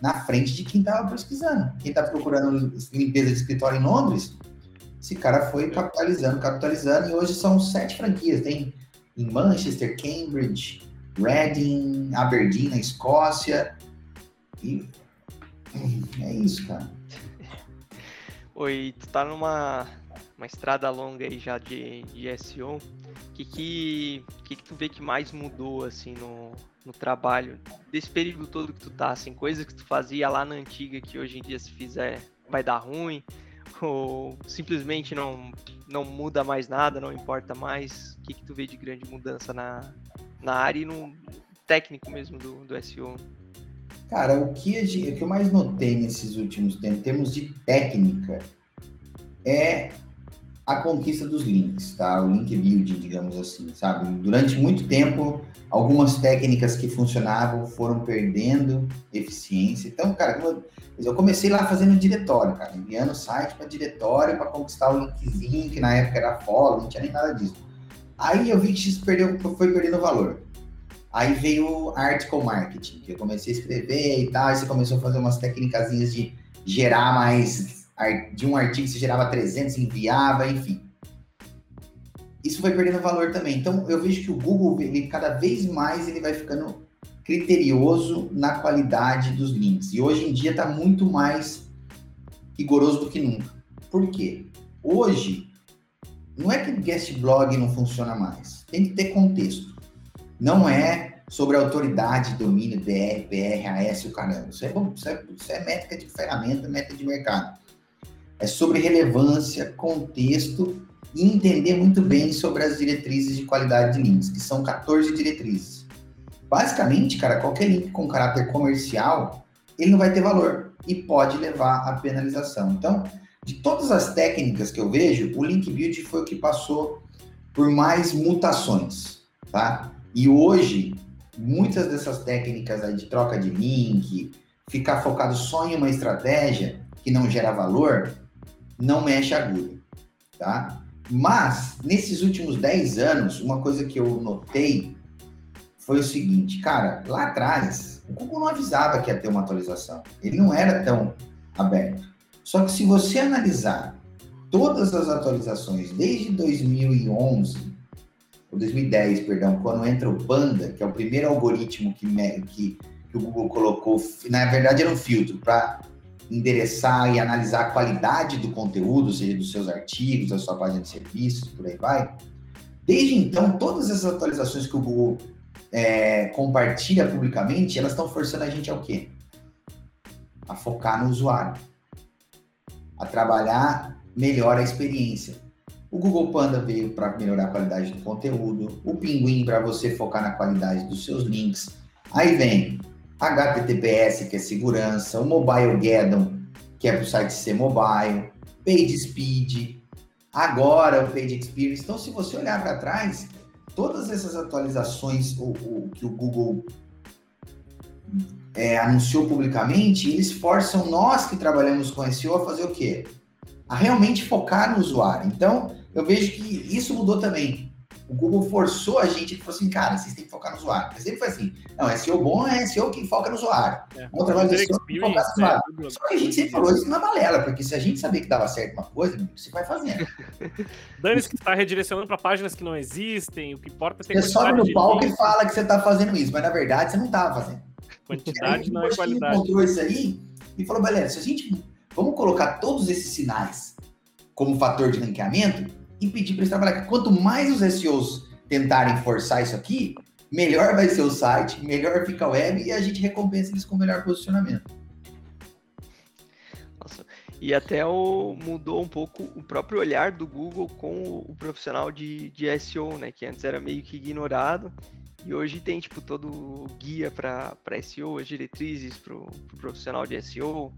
na frente de quem estava pesquisando. Quem está procurando limpeza de escritório em Londres, esse cara foi capitalizando, capitalizando, e hoje são sete franquias. Tem em Manchester, Cambridge, Reading, Aberdeen, na Escócia. E é isso, cara. Oi, tu tá numa uma estrada longa aí já de, de SEO. O que que, que que tu vê que mais mudou, assim, no, no trabalho? Desse período todo que tu tá, assim, coisas que tu fazia lá na antiga que hoje em dia se fizer vai dar ruim? Ou simplesmente não, não muda mais nada, não importa mais? O que que tu vê de grande mudança na, na área e no técnico mesmo do, do SEO? Cara, o que, o que eu mais notei nesses últimos tempos, em termos de técnica, é a conquista dos links, tá? O link building, digamos assim, sabe? Durante muito tempo, algumas técnicas que funcionavam foram perdendo eficiência. Então, cara, eu comecei lá fazendo diretório, cara, enviando site para diretório para conquistar o linkzinho, que na época era follow, não tinha nem nada disso. Aí eu vi que isso perdeu, foi perdendo valor. Aí veio o article marketing, que eu comecei a escrever e tal, e você começou a fazer umas técnicas de gerar mais de um artigo você gerava 300, enviava, enfim. Isso foi perdendo valor também. Então, eu vejo que o Google, ele cada vez mais ele vai ficando criterioso na qualidade dos links. E hoje em dia está muito mais rigoroso do que nunca. Por quê? Hoje, não é que guest blog não funciona mais. Tem que ter contexto. Não é sobre autoridade, domínio, DR, PR, AS, o caramba. Isso é, bom, isso é, isso é métrica de ferramenta, métrica de mercado é sobre relevância, contexto e entender muito bem sobre as diretrizes de qualidade de links, que são 14 diretrizes. Basicamente, cara, qualquer link com caráter comercial, ele não vai ter valor e pode levar à penalização. Então, de todas as técnicas que eu vejo, o link build foi o que passou por mais mutações, tá? E hoje, muitas dessas técnicas aí de troca de link, ficar focado só em uma estratégia que não gera valor, não mexe a agulha, tá? Mas, nesses últimos 10 anos, uma coisa que eu notei foi o seguinte, cara, lá atrás, o Google não avisava que ia ter uma atualização. Ele não era tão aberto. Só que se você analisar todas as atualizações desde 2011, ou 2010, perdão, quando entra o Panda, que é o primeiro algoritmo que, que, que o Google colocou, na verdade era um filtro para endereçar e analisar a qualidade do conteúdo, seja dos seus artigos, da sua página de serviços, por aí vai. Desde então, todas essas atualizações que o Google é, compartilha publicamente, elas estão forçando a gente ao quê? A focar no usuário, a trabalhar melhor a experiência. O Google Panda veio para melhorar a qualidade do conteúdo, o Pinguim para você focar na qualidade dos seus links. Aí vem HTTPS, que é segurança, o Mobile Gaddon, que é para o site ser mobile, Page Speed, agora o Page Experience. Então, se você olhar para trás, todas essas atualizações o, o que o Google é, anunciou publicamente, eles forçam nós que trabalhamos com SEO a fazer o quê? A realmente focar no usuário. Então, eu vejo que isso mudou também o Google forçou a gente, ele falou assim, cara, vocês têm que focar no usuário. Mas sempre foi assim, não, SEO bom é SEO que foca no usuário. É. O trabalho de SEO que foca no usuário. Né? Só que a gente sempre falou isso na balela, porque se a gente sabia que dava certo uma coisa, você vai fazendo. <laughs> Dane-se que está redirecionando para páginas que não existem, o que importa é ter Você sobe no palco e fala que você está fazendo isso, mas na verdade você não estava fazendo. Quantidade aí, não é qualidade. encontrou isso aí e falou, galera, se a gente, vamos colocar todos esses sinais como fator de ranqueamento, e pedir para eles trabalhar. Quanto mais os SEOs tentarem forçar isso aqui, melhor vai ser o site, melhor fica a web e a gente recompensa eles com melhor posicionamento. Nossa, e até o, mudou um pouco o próprio olhar do Google com o, o profissional de, de SEO, né? Que antes era meio que ignorado e hoje tem, tipo, todo o guia para SEO, as diretrizes para o pro profissional de SEO,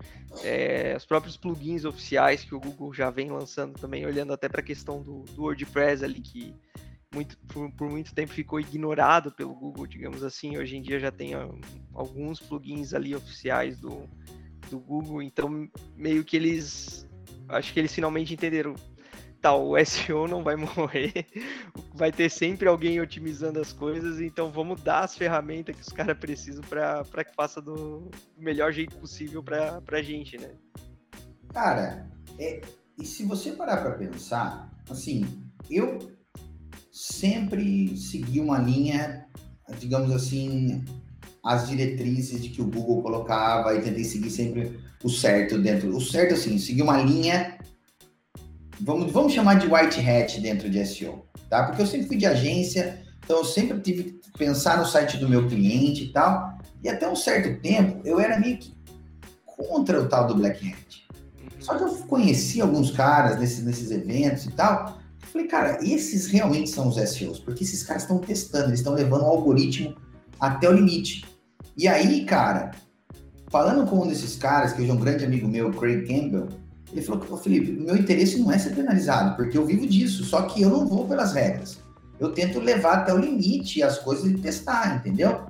é, os próprios plugins oficiais que o Google já vem lançando também, olhando até para a questão do, do, WordPress ali, que muito, por, por, muito tempo ficou ignorado pelo Google, digamos assim. Hoje em dia já tem alguns plugins ali oficiais do, do Google, então meio que eles, acho que eles finalmente entenderam tal, o SEO não vai <laughs> morrer, vai ter sempre alguém otimizando as coisas, então vamos dar as ferramentas que os caras precisam para que faça do melhor jeito possível para a gente, né? Cara, é, e se você parar para pensar, assim, eu sempre segui uma linha, digamos assim, as diretrizes de que o Google colocava e tentei seguir sempre o certo dentro. O certo, assim, seguir uma linha, vamos, vamos chamar de white hat dentro de SEO, tá? Porque eu sempre fui de agência, então eu sempre tive que pensar no site do meu cliente e tal. E até um certo tempo eu era meio que contra o tal do Black Hat. Só que eu conheci alguns caras nesses, nesses eventos e tal. Eu falei, cara, esses realmente são os SEOs, porque esses caras estão testando, eles estão levando o algoritmo até o limite. E aí, cara, falando com um desses caras, que hoje é um grande amigo meu, Craig Campbell, ele falou que, Felipe, meu interesse não é ser penalizado, porque eu vivo disso, só que eu não vou pelas regras. Eu tento levar até o limite as coisas e testar, entendeu?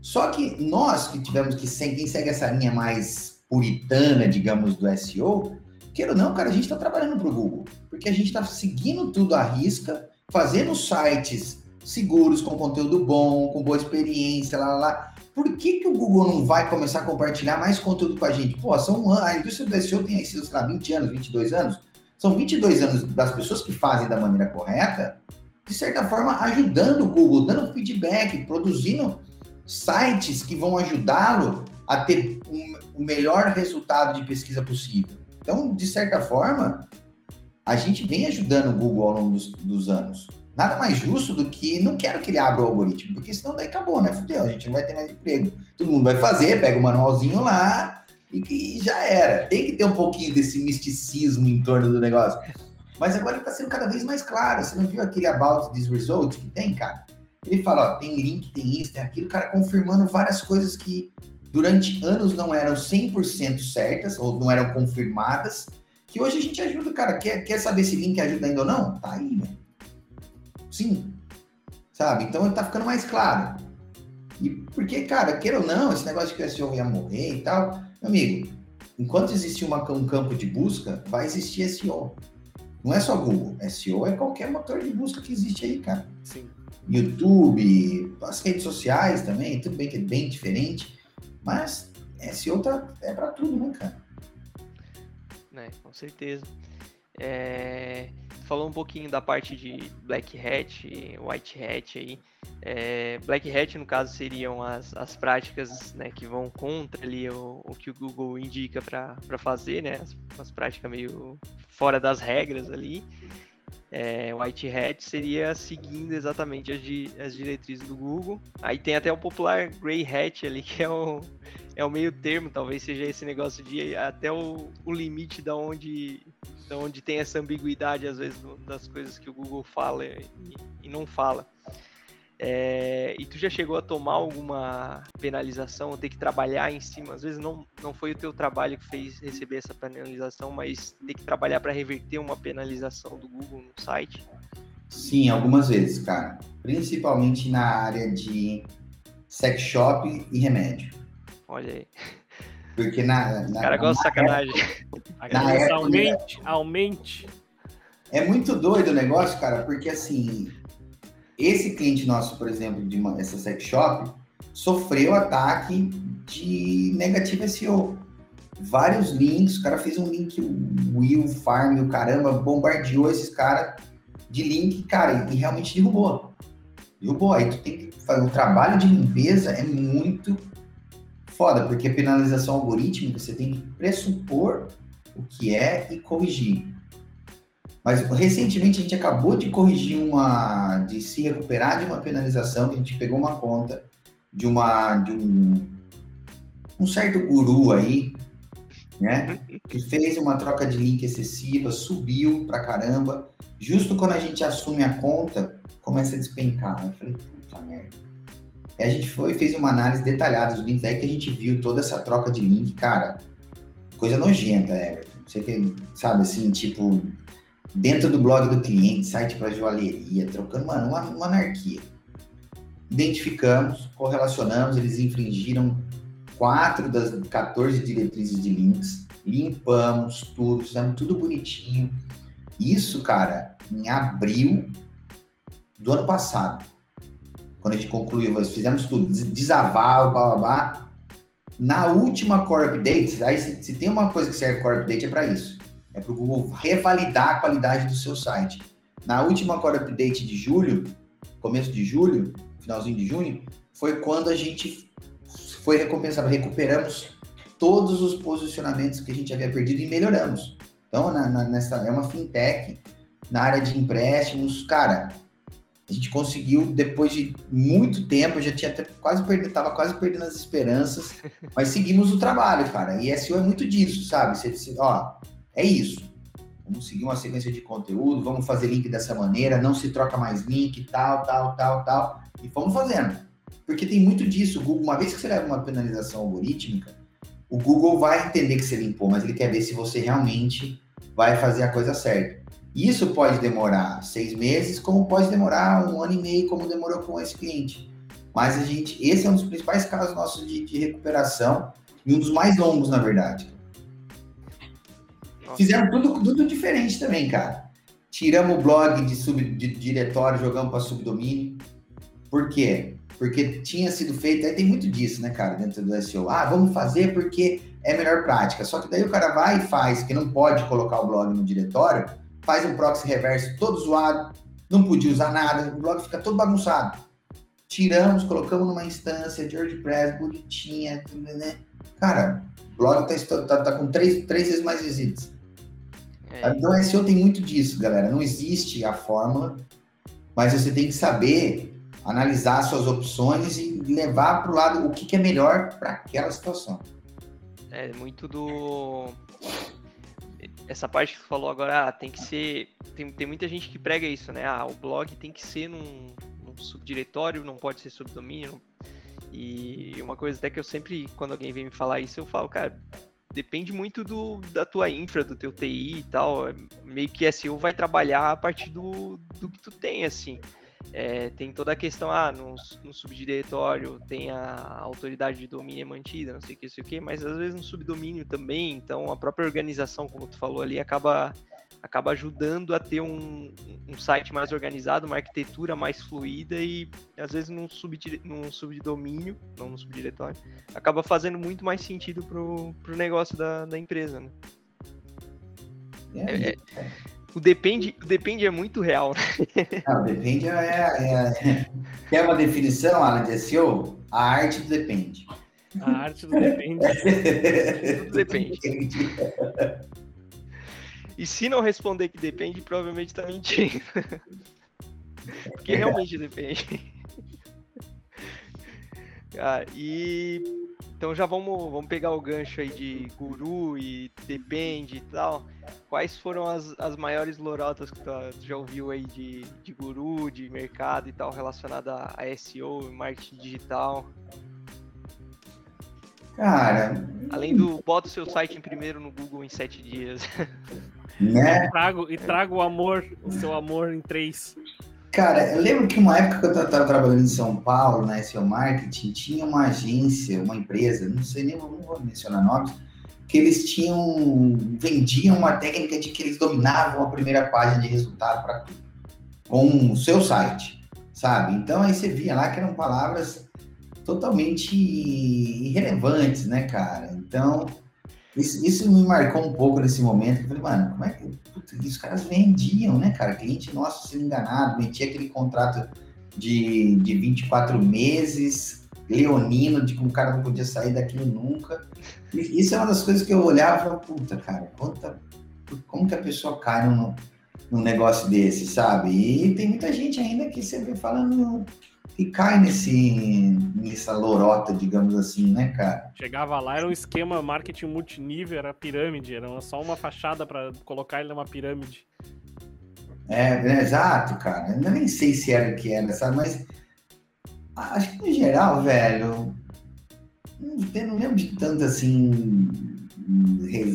Só que nós que tivemos que, quem segue essa linha mais puritana, digamos, do SEO, queira ou não, cara, a gente está trabalhando para o Google, porque a gente está seguindo tudo à risca, fazendo sites seguros, com conteúdo bom, com boa experiência, lá, lá, lá. Por que, que o Google não vai começar a compartilhar mais conteúdo com a gente? Pô, são, a indústria do SEO tem aí, sei lá, 20 anos, 22 anos. São 22 anos das pessoas que fazem da maneira correta, de certa forma, ajudando o Google, dando feedback, produzindo sites que vão ajudá-lo a ter um, o melhor resultado de pesquisa possível. Então, de certa forma, a gente vem ajudando o Google ao longo dos, dos anos. Nada mais justo do que não quero que ele abra o algoritmo, porque senão daí acabou, né? Fudeu, a gente não vai ter mais emprego. Todo mundo vai fazer, pega o manualzinho lá e, e já era. Tem que ter um pouquinho desse misticismo em torno do negócio. Mas agora está sendo cada vez mais claro. Você não viu aquele About This Result que tem, cara? Ele fala, ó, tem link, tem isso, tem aquilo, o cara confirmando várias coisas que durante anos não eram 100% certas ou não eram confirmadas, que hoje a gente ajuda, cara. Quer, quer saber se link ajuda ainda ou não? Tá aí, né? Sim. Sabe? Então tá ficando mais claro. E porque, cara, queira ou não, esse negócio de que o SEO ia morrer e tal, meu amigo, enquanto existir uma, um campo de busca, vai existir SEO. Não é só Google, SEO é qualquer motor de busca que existe aí, cara. Sim. YouTube, as redes sociais também, tudo bem que é bem diferente, mas SEO tá, é para tudo, né, cara? É, com certeza. É, falou um pouquinho da parte de Black Hat, White Hat aí. É, Black Hat, no caso, seriam as, as práticas né, que vão contra ali o, o que o Google indica para fazer, né? As, as práticas meio fora das regras ali. É, White Hat seria seguindo exatamente as, di as diretrizes do Google. Aí tem até o popular Grey Hat ali, <laughs> que é o, é o meio termo, talvez seja esse negócio de até o, o limite da onde, da onde tem essa ambiguidade, às vezes, das coisas que o Google fala e, e não fala. É, e tu já chegou a tomar alguma penalização, ou ter que trabalhar em cima? Às vezes não, não foi o teu trabalho que fez receber essa penalização, mas ter que trabalhar para reverter uma penalização do Google no site? Sim, algumas vezes, cara. Principalmente na área de sex shop e remédio. Olha aí. Porque na. na cara gosta de sacanagem. Época, aumente, aumente. É muito doido o negócio, cara, porque assim, esse cliente nosso, por exemplo, de uma, essa sex shop, sofreu ataque de negativo SEO. Vários links, o cara fez um link, o Will Farm, o caramba, bombardeou esses caras de link, cara, e, realmente derrubou. Derrubou. Aí tu tem que fazer o trabalho de limpeza é muito foda, porque a penalização algorítmica você tem que pressupor o que é e corrigir. Mas recentemente a gente acabou de corrigir uma, de se recuperar de uma penalização, que a gente pegou uma conta de uma, de um, um certo guru aí, né? Que fez uma troca de link excessiva, subiu pra caramba. Justo quando a gente assume a conta, começa a despencar. Eu falei, puta merda. A gente foi fez uma análise detalhada dos links, aí que a gente viu toda essa troca de link, cara, coisa nojenta, Everton. Você que sabe assim, tipo, dentro do blog do cliente, site para joalheria, trocando, mano, uma, uma anarquia. Identificamos, correlacionamos, eles infringiram quatro das 14 diretrizes de links, limpamos tudo, fizemos tudo bonitinho. Isso, cara, em abril do ano passado. Quando a gente concluiu, nós fizemos tudo, desaval, blá blá blá. Na última Core Update, aí se, se tem uma coisa que serve Core Update é para isso. É para o Google revalidar a qualidade do seu site. Na última Core Update de julho, começo de julho, finalzinho de junho, foi quando a gente foi recompensado, recuperamos todos os posicionamentos que a gente havia perdido e melhoramos. Então, na, na, nessa, é uma fintech na área de empréstimos, cara, a gente conseguiu, depois de muito tempo, eu já tinha até quase perdido, tava quase perdendo as esperanças, <laughs> mas seguimos o trabalho, cara. E SEO é muito disso, sabe? Você, ó, é isso. Vamos seguir uma sequência de conteúdo, vamos fazer link dessa maneira, não se troca mais link, tal, tal, tal, tal. E vamos fazendo. Porque tem muito disso. O Google, uma vez que você leva uma penalização algorítmica, o Google vai entender que você limpou, mas ele quer ver se você realmente vai fazer a coisa certa. Isso pode demorar seis meses, como pode demorar um ano e meio, como demorou com esse cliente. Mas a gente, esse é um dos principais casos nossos de, de recuperação e um dos mais longos, na verdade. Fizeram tudo, tudo diferente também, cara. Tiramos o blog de, sub, de diretório, jogamos para subdomínio. Por quê? Porque tinha sido feito, aí tem muito disso, né, cara, dentro do SEO. Ah, vamos fazer porque é melhor prática. Só que daí o cara vai e faz, que não pode colocar o blog no diretório, faz um proxy reverso todo zoado, não podia usar nada, o blog fica todo bagunçado. Tiramos, colocamos numa instância de WordPress bonitinha, né? Cara, o blog tá, tá, tá com três, três vezes mais visitas. É. Então, SEO tem muito disso, galera. Não existe a fórmula, mas você tem que saber analisar suas opções e levar para o lado o que, que é melhor para aquela situação. É muito do. Essa parte que você falou agora, ah, tem que ser. Tem, tem muita gente que prega isso, né? Ah, o blog tem que ser num, num subdiretório, não pode ser subdomínio. E uma coisa até que eu sempre, quando alguém vem me falar isso, eu falo, cara, depende muito do, da tua infra, do teu TI e tal. É, meio que SEO vai trabalhar a partir do, do que tu tem, assim. É, tem toda a questão, ah, no, no, subdiretório tem a autoridade de domínio mantida, não sei o que, não sei o que, mas às vezes no subdomínio também, então a própria organização, como tu falou ali, acaba acaba ajudando a ter um, um site mais organizado, uma arquitetura mais fluida e às vezes num, subdire, num subdomínio, não no subdiretório, acaba fazendo muito mais sentido pro, pro negócio da, da empresa, né? É, é, o depende, o depende é muito real. Né? <laughs> Não, depende é, é, é, uma definição, Alan, de SEO? A arte do depende. A arte do depende. <laughs> Tudo depende. E se não responder que depende, provavelmente tá mentindo. Porque realmente depende. Ah, e então já vamos, vamos pegar o gancho aí de guru e depende e tal. Quais foram as, as maiores lorotas que tu, tu já ouviu aí de, de guru, de mercado e tal, relacionada a SEO, marketing digital? Cara. Além do bota o seu site em primeiro no Google em sete dias. <laughs> Né? E, trago, e trago o amor, o seu amor em três. Cara, eu lembro que uma época que eu estava trabalhando em São Paulo, na SEO Marketing, tinha uma agência, uma empresa, não sei nem, não vou mencionar nomes, que eles tinham, vendiam uma técnica de que eles dominavam a primeira página de resultado para com o seu site, sabe? Então aí você via lá que eram palavras totalmente irrelevantes, né, cara? Então, isso, isso, me marcou um pouco nesse momento. Eu falei, mano, como é que. Puta, os caras vendiam, né, cara? Cliente nosso sendo enganado, vendia aquele contrato de, de 24 meses, leonino, de que o cara não podia sair daquilo nunca. E isso é uma das coisas que eu olhava puta, cara, quanta, como que a pessoa cai num, num negócio desse, sabe? E tem muita gente ainda que sempre falando que cai nesse, nessa lorota, digamos assim, né, cara? Chegava lá, era um esquema marketing multinível, era pirâmide, era só uma fachada para colocar ele numa pirâmide. É, é, exato, cara. Eu nem sei se era o que era, sabe? Mas acho que no geral, velho, eu não lembro de tanto assim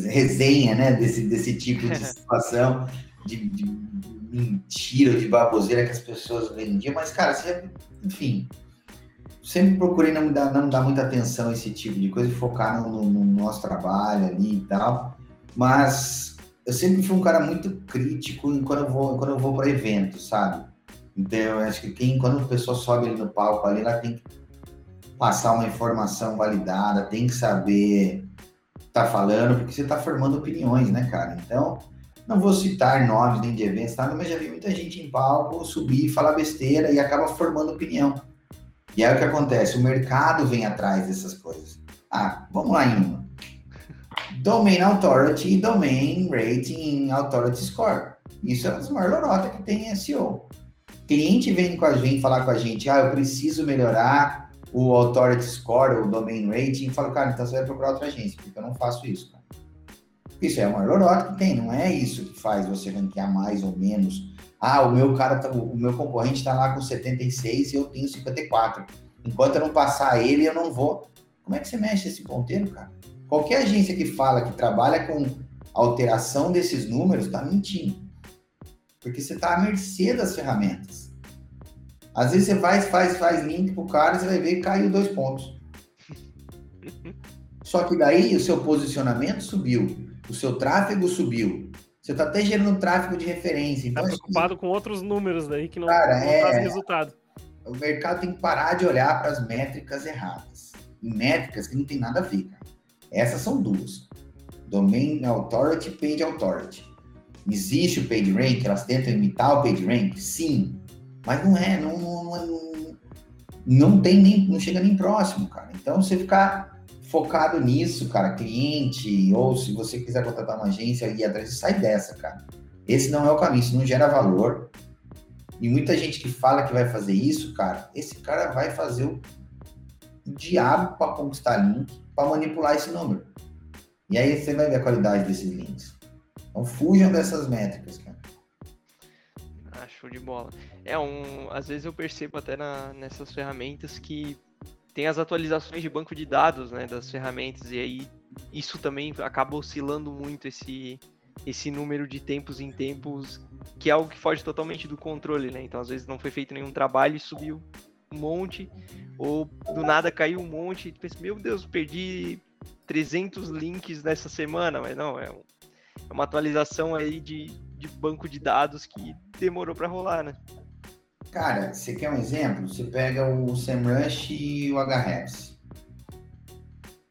resenha, né, desse, desse tipo de <laughs> situação, de, de mentira, de baboseira que as pessoas vendiam, mas, cara, você, enfim, sempre procurei não dar, não dar muita atenção a esse tipo de coisa focar no, no, no nosso trabalho ali e tal, mas eu sempre fui um cara muito crítico quando eu vou, quando eu vou para eventos, sabe? Então, eu acho que quem, quando a pessoa sobe ali no palco, ali, ela tem que passar uma informação validada, tem que saber tá falando, porque você está formando opiniões, né, cara? Então, não vou citar nomes nem de eventos, tá? mas já vi muita gente em palco subir, falar besteira e acaba formando opinião. E aí o que acontece? O mercado vem atrás dessas coisas. Ah, vamos lá uma. Domain Authority Domain Rating Authority Score. Isso é uma das maiores lorotas que tem em SEO. Cliente vem com a gente falar com a gente, ah, eu preciso melhorar o Authority Score, o Domain Rating, e falo, cara, então você vai procurar outra agência, porque eu não faço isso. Cara. Isso é a maior lorota que tem, não é isso que faz você ranquear mais ou menos. Ah, o meu cara, tá, o meu concorrente está lá com 76 e eu tenho 54. Enquanto eu não passar ele, eu não vou. Como é que você mexe esse ponteiro, cara? Qualquer agência que fala que trabalha com alteração desses números está mentindo. Porque você está à mercê das ferramentas. Às vezes você vai, faz, faz link pro cara e você vai ver que caiu dois pontos. <laughs> Só que daí o seu posicionamento subiu, o seu tráfego subiu. Você está até gerando tráfego de referência. Então, tá preocupado com outros números daí que não, cara, não é... resultado. O mercado tem que parar de olhar para as métricas erradas. Métricas que não tem nada a ver, cara. Essas são duas. Domain Authority Page Authority. Existe o PageRank, elas tentam imitar o PageRank? Sim. Mas não é, não, não, não, não tem nem, não chega nem próximo, cara. Então, você ficar focado nisso, cara, cliente, ou se você quiser contratar uma agência e atrás, sai dessa, cara. Esse não é o caminho, isso não gera valor. E muita gente que fala que vai fazer isso, cara, esse cara vai fazer o diabo para conquistar link, para manipular esse número. E aí você vai ver a qualidade desses links. Então fujam dessas métricas, cara. Ah, show de bola. É um, às vezes eu percebo até na, nessas ferramentas que tem as atualizações de banco de dados, né, das ferramentas e aí isso também acaba oscilando muito esse esse número de tempos em tempos, que é algo que foge totalmente do controle, né? Então às vezes não foi feito nenhum trabalho e subiu um monte, ou do nada caiu um monte, e pensa, meu Deus, perdi 300 links nessa semana, mas não, é, um, é uma atualização aí de, de banco de dados que demorou para rolar, né? Cara, você quer um exemplo? Você pega o SEMrush e o Ahrefs.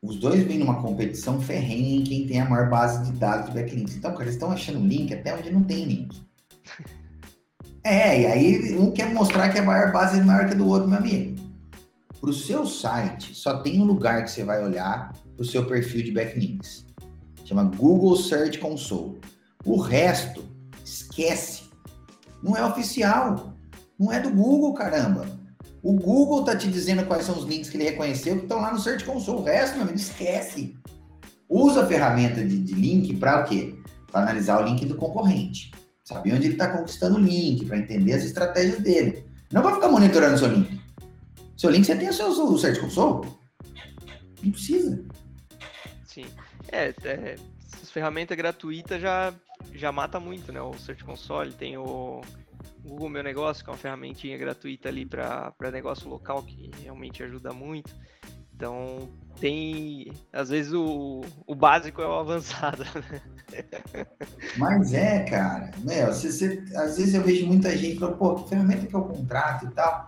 Os dois vêm numa competição ferrenha em quem tem a maior base de dados de backlinks. Então, cara, eles estão achando link até onde não tem link. <laughs> É, e aí um quer mostrar que a maior base é maior que a do outro, meu amigo. Para o seu site, só tem um lugar que você vai olhar o seu perfil de backlinks. Chama Google Search Console. O resto, esquece. Não é oficial. Não é do Google, caramba. O Google tá te dizendo quais são os links que ele reconheceu que estão lá no Search Console. O resto, meu amigo, esquece. Usa a ferramenta de, de link para o quê? Para analisar o link do concorrente. Saber onde ele está conquistando o link, para entender as estratégias dele. Não vai ficar monitorando seu link. Seu link você tem o seu, o Search Console. Não precisa. Sim. É, é essas ferramentas gratuitas já, já mata muito, né? O Search Console tem o Google Meu Negócio, que é uma ferramentinha gratuita ali para negócio local, que realmente ajuda muito. Então, tem. Às vezes o, o básico é o avançado. <laughs> Né? Mas é, cara. Meu, você, você, às vezes eu vejo muita gente falando, pô, que ferramenta que eu contrato e tal.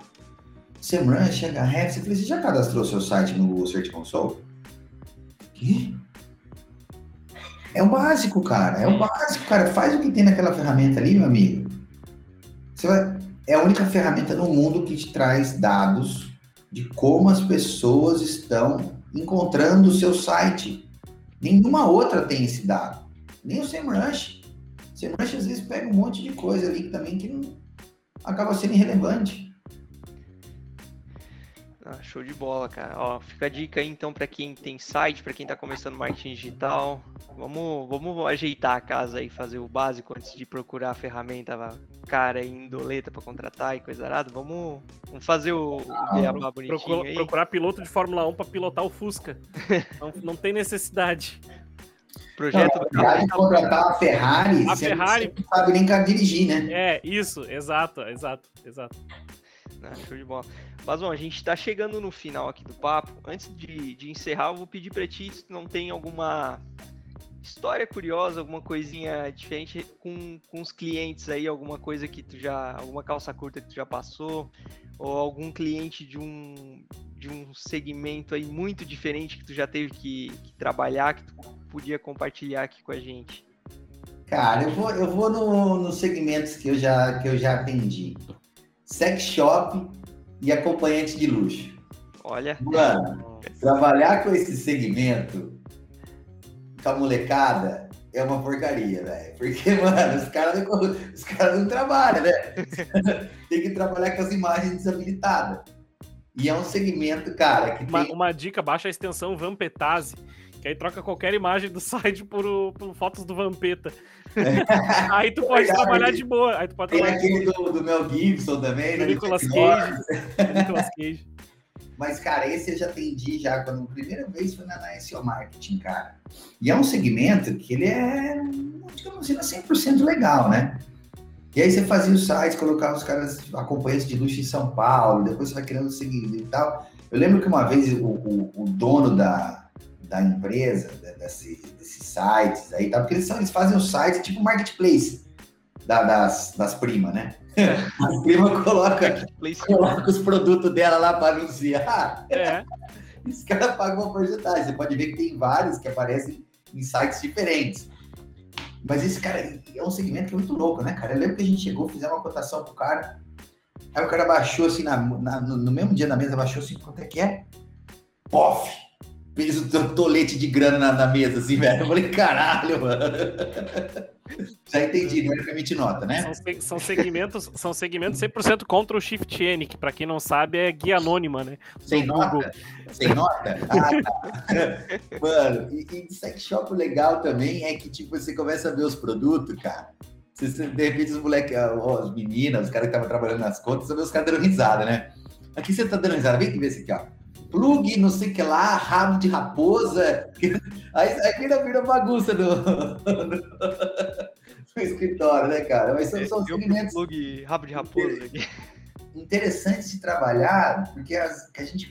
SEMrush, HREF, você, você já cadastrou seu site no Google Search Console? Quê? É o básico, cara. É o básico, cara. Faz o que tem naquela ferramenta ali, meu amigo. Vai... É a única ferramenta no mundo que te traz dados de como as pessoas estão encontrando o seu site. Nenhuma outra tem esse dado. Nem o SEMrush. O SEMrush às vezes pega um monte de coisa ali também que não... acaba sendo irrelevante. Ah, show de bola, cara. Ó, fica a dica aí então para quem tem site, para quem está começando marketing digital. Vamos, vamos ajeitar a casa aí, fazer o básico antes de procurar a ferramenta cara e indoleta para contratar e coisa arada. Vamos, vamos fazer o, ah, bonitinho procura, aí. Procurar piloto de Fórmula 1 para pilotar o Fusca. <laughs> não, não tem necessidade. Projeto não, do carro. contratar a Ferrari, a Ferrari não sabe nem dirigir, né? É, isso, exato, exato, exato. Ah, show de bola. Mas bom, a gente está chegando no final aqui do papo. Antes de, de encerrar, eu vou pedir para ti se não tem alguma história curiosa, alguma coisinha diferente com, com os clientes aí, alguma coisa que tu já, alguma calça curta que tu já passou, ou algum cliente de um, de um segmento aí muito diferente que tu já teve que, que trabalhar, que tu podia compartilhar aqui com a gente? Cara, eu vou, eu vou nos no segmentos que eu, já, que eu já atendi. Sex shop e acompanhante de luxo. Olha. Mano, trabalhar com esse segmento com a molecada é uma porcaria, velho. Porque, <laughs> mano, os caras não, os cara não trabalham, né? <laughs> tem que trabalhar com as imagens desabilitadas. E é um segmento, cara, que uma, tem... uma dica, baixa a extensão Vampetase, que aí troca qualquer imagem do <laughs> site por, por fotos do Vampeta. <laughs> aí tu pode Verdade. trabalhar de boa. Aí tu pode tem aquele do, do Mel Gibson também, né? Nicolas Cage. Nicolas Cage. <laughs> Mas, cara, esse eu já atendi já quando a primeira vez foi na, na SEO Marketing, cara. E é um segmento que ele é, digamos assim, 100% legal, né? E aí você fazia os sites, colocava os caras acompanhantes de luxo em São Paulo, depois você vai criando o seguinte e tal. Eu lembro que uma vez o, o, o dono da, da empresa, desse, sites aí, tá? porque eles, são, eles fazem os sites tipo marketplace da, das, das primas, né? <laughs> A prima coloca, coloca os produtos dela lá para anunciar. É. <laughs> Os caras pagam uma porcentagem. Você pode ver que tem vários que aparecem em sites diferentes. Mas esse cara é um segmento que é muito louco, né, cara? Eu lembro que a gente chegou, fizemos uma cotação pro cara. Aí o cara baixou assim, na, na, no mesmo dia na mesa, baixou assim, quanto é que é? Pof! Fez um tolete de grana na, na mesa, assim, velho. Eu falei, caralho, mano. <laughs> Já entendi, não é permite nota, né? São, são segmentos, são segmentos 100% contra o Shift N, que para quem não sabe é guia anônima, né? Sem nota? Sem nota? Ah, tá. <laughs> Mano, e, e sex shop legal também é que, tipo, você começa a ver os produtos, cara. Você, de repente os moleques, as meninas, os caras que estavam trabalhando nas contas, você vê os caras dando risada, né? Aqui você tá dando risada, vem que ver esse aqui, ó plug, não sei o que lá, rabo de raposa. <laughs> Aí, aí vira, vira bagunça no, no, <laughs> escritório, né, cara? Mas são, são segmentos. Plug, rabo de raposa aqui. <laughs> Interessantes de trabalhar, porque as, a gente,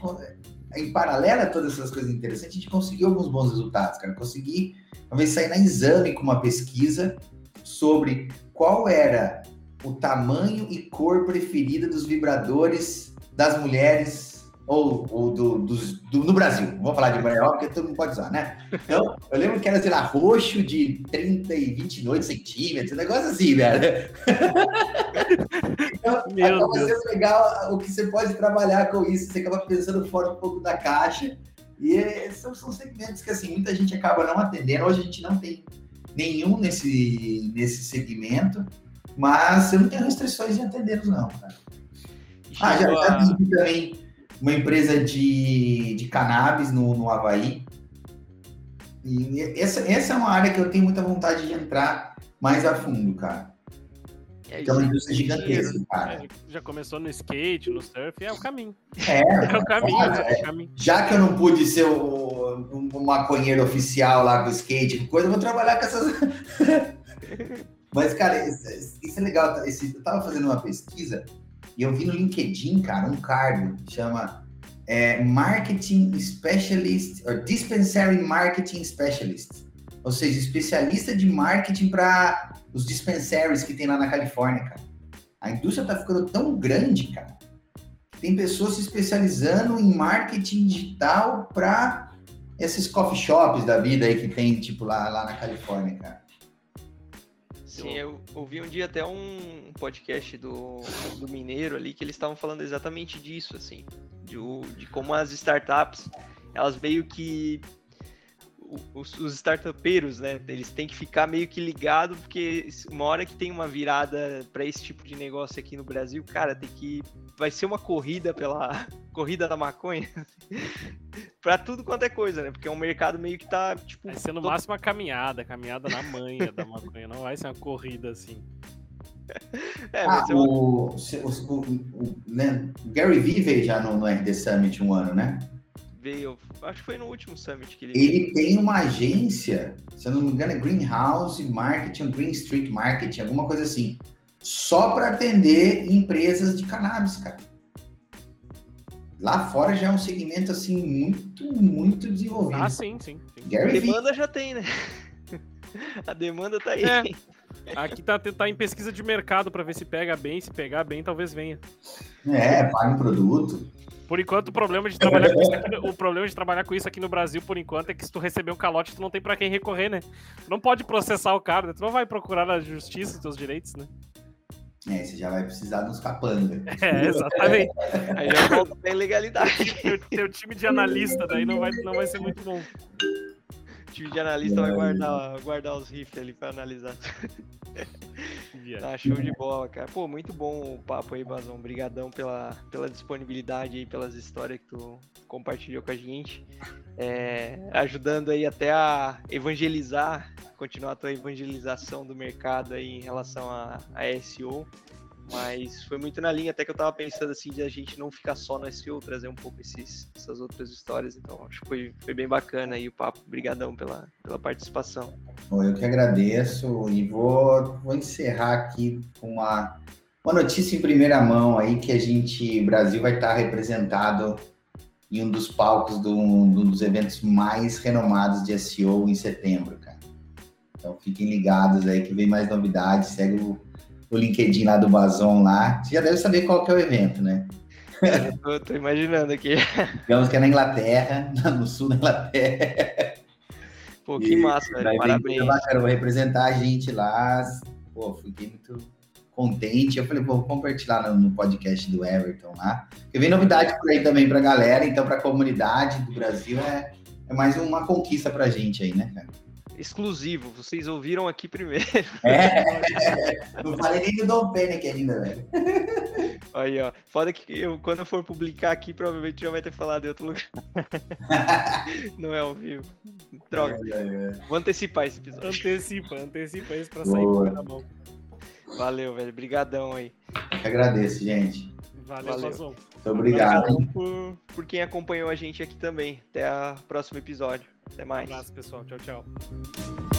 em paralelo a todas essas coisas interessantes, a gente conseguiu alguns bons resultados, cara. Consegui, uma vez, sair na exame com uma pesquisa sobre qual era o tamanho e cor preferida dos vibradores das mulheres ou, ou do, dos, do, no Brasil. Vamos falar de maior, porque todo mundo pode usar, né? Então, eu lembro que era, sei lá, roxo de 30 e 29 centímetros, um negócio assim, velho. <laughs> então, Meu acaba Deus. sendo legal o que você pode trabalhar com isso, você acaba pensando fora um pouco da caixa. E é, são, são segmentos que, assim, muita gente acaba não atendendo. Hoje a gente não tem nenhum nesse, nesse segmento, mas eu não tenho restrições de atendê-los, não, cara. Ah, já, já também uma empresa de, de cannabis no, no Havaí. E essa, essa é uma área que eu tenho muita vontade de entrar mais a fundo, cara. É, é uma indústria gigantesca, cara. É, já começou no skate, no surf, é o caminho. É, <laughs> é o caminho, é, é o caminho. Já que eu não pude ser o, um maconheiro oficial lá com skate, coisa, eu vou trabalhar com essas. <laughs> Mas, cara, isso, isso é legal. Esse, eu tava fazendo uma pesquisa e eu vi no LinkedIn, cara, um cargo chama é, Marketing Specialist, or Dispensary Marketing Specialist. Ou seja, especialista de marketing para os dispensaries que tem lá na Califórnia, cara. A indústria tá ficando tão grande, cara. Tem pessoas se especializando em marketing digital para esses coffee shops da vida aí que tem, tipo, lá, lá na Califórnia, cara. Sim, eu ouvi um dia até um podcast do, do Mineiro ali que eles estavam falando exatamente disso, assim, de, de como as startups, elas meio que os, os startupeiros, né? Eles têm que ficar meio que ligados, porque uma hora que tem uma virada para esse tipo de negócio aqui no Brasil, cara, tem que. Vai ser uma corrida pela <laughs> corrida da maconha <laughs> para tudo quanto é coisa, né? Porque é um mercado meio que tá, tipo. Vai ser no todo... máximo uma caminhada, caminhada na manha da maconha, não vai ser uma corrida assim. <laughs> É, ah, uma... o, o, o, o né? Gary Vee veio já no, no RD Summit um ano, né? Veio, acho que foi no último summit que ele Ele tem uma agência, se eu não me engano, é Greenhouse Marketing, Green Street Marketing, alguma coisa assim, só para atender empresas de cannabis, cara. Lá fora já é um segmento assim muito, muito desenvolvido. Ah, sim, sim. sim. Gary demanda já tem, né? <laughs> A demanda tá aí. É. Aqui tá, tá em pesquisa de mercado para ver se pega bem, se pegar bem, talvez venha. É, paga um produto. Por enquanto, o problema de trabalhar com isso aqui, o problema de trabalhar com isso aqui no Brasil, por enquanto, é que se tu receber um calote, tu não tem para quem recorrer, né? Tu não pode processar o cara, né? tu não vai procurar na justiça os teus direitos, né? É, você já vai precisar dos capanga. <laughs> É, exatamente. Aí já volta pra ilegalidade. teu, teu time de analista daí não vai, não vai ser muito bom. O time de analista vai guardar, guardar os rifles ali pra analisar. Tá show de bola, cara. Pô, muito bom o papo aí, Bazão. Obrigadão pela, pela disponibilidade aí, pelas histórias que tu compartilhou com a gente. É, ajudando aí até a evangelizar, continuar a tua evangelização do mercado aí em relação a, a SEO. Mas foi muito na linha, até que eu tava pensando assim, de a gente não ficar só no SEO, trazer um pouco esses, essas outras histórias. Então, acho que foi, foi bem bacana aí o papo. Obrigadão pela, pela participação. Bom, eu que agradeço e vou, vou encerrar aqui com uma, uma notícia em primeira mão aí que a gente, Brasil vai estar representado em um dos palcos do, um dos eventos mais renomados de SEO em setembro, cara. Então fiquem ligados aí que vem mais novidades, segue o o LinkedIn lá do Bazon lá. Você já deve saber qual que é o evento, né? Eu tô, imaginando aqui. <laughs> Digamos que é na Inglaterra, no sul da Inglaterra. Pô, que massa, velho. Parabéns. Eu vou representar a gente lá. Pô, fiquei muito contente. Eu falei, pô, vou compartilhar no, no podcast do Everton lá. Porque vem novidade por aí também pra galera, então pra comunidade do Brasil é, é mais uma conquista pra gente aí, né, cara? Exclusivo. Vocês ouviram aqui primeiro. É, não falei nem do Dom Penick ainda, velho. Aí, ó. Foda que eu, quando eu for publicar aqui, provavelmente já vai ter falado em outro lugar. <laughs> não é ao vivo. Droga. É, é, é. Vou antecipar esse episódio. Antecipa, antecipa isso pra sair Boa. na mão. Valeu, velho. Brigadão aí. Eu agradeço, gente. Valeu, Valeu. Muito obrigado. Por, por quem acompanhou a gente aqui também. Até o próximo episódio. Até mais. Um abraço, pessoal. Tchau, tchau.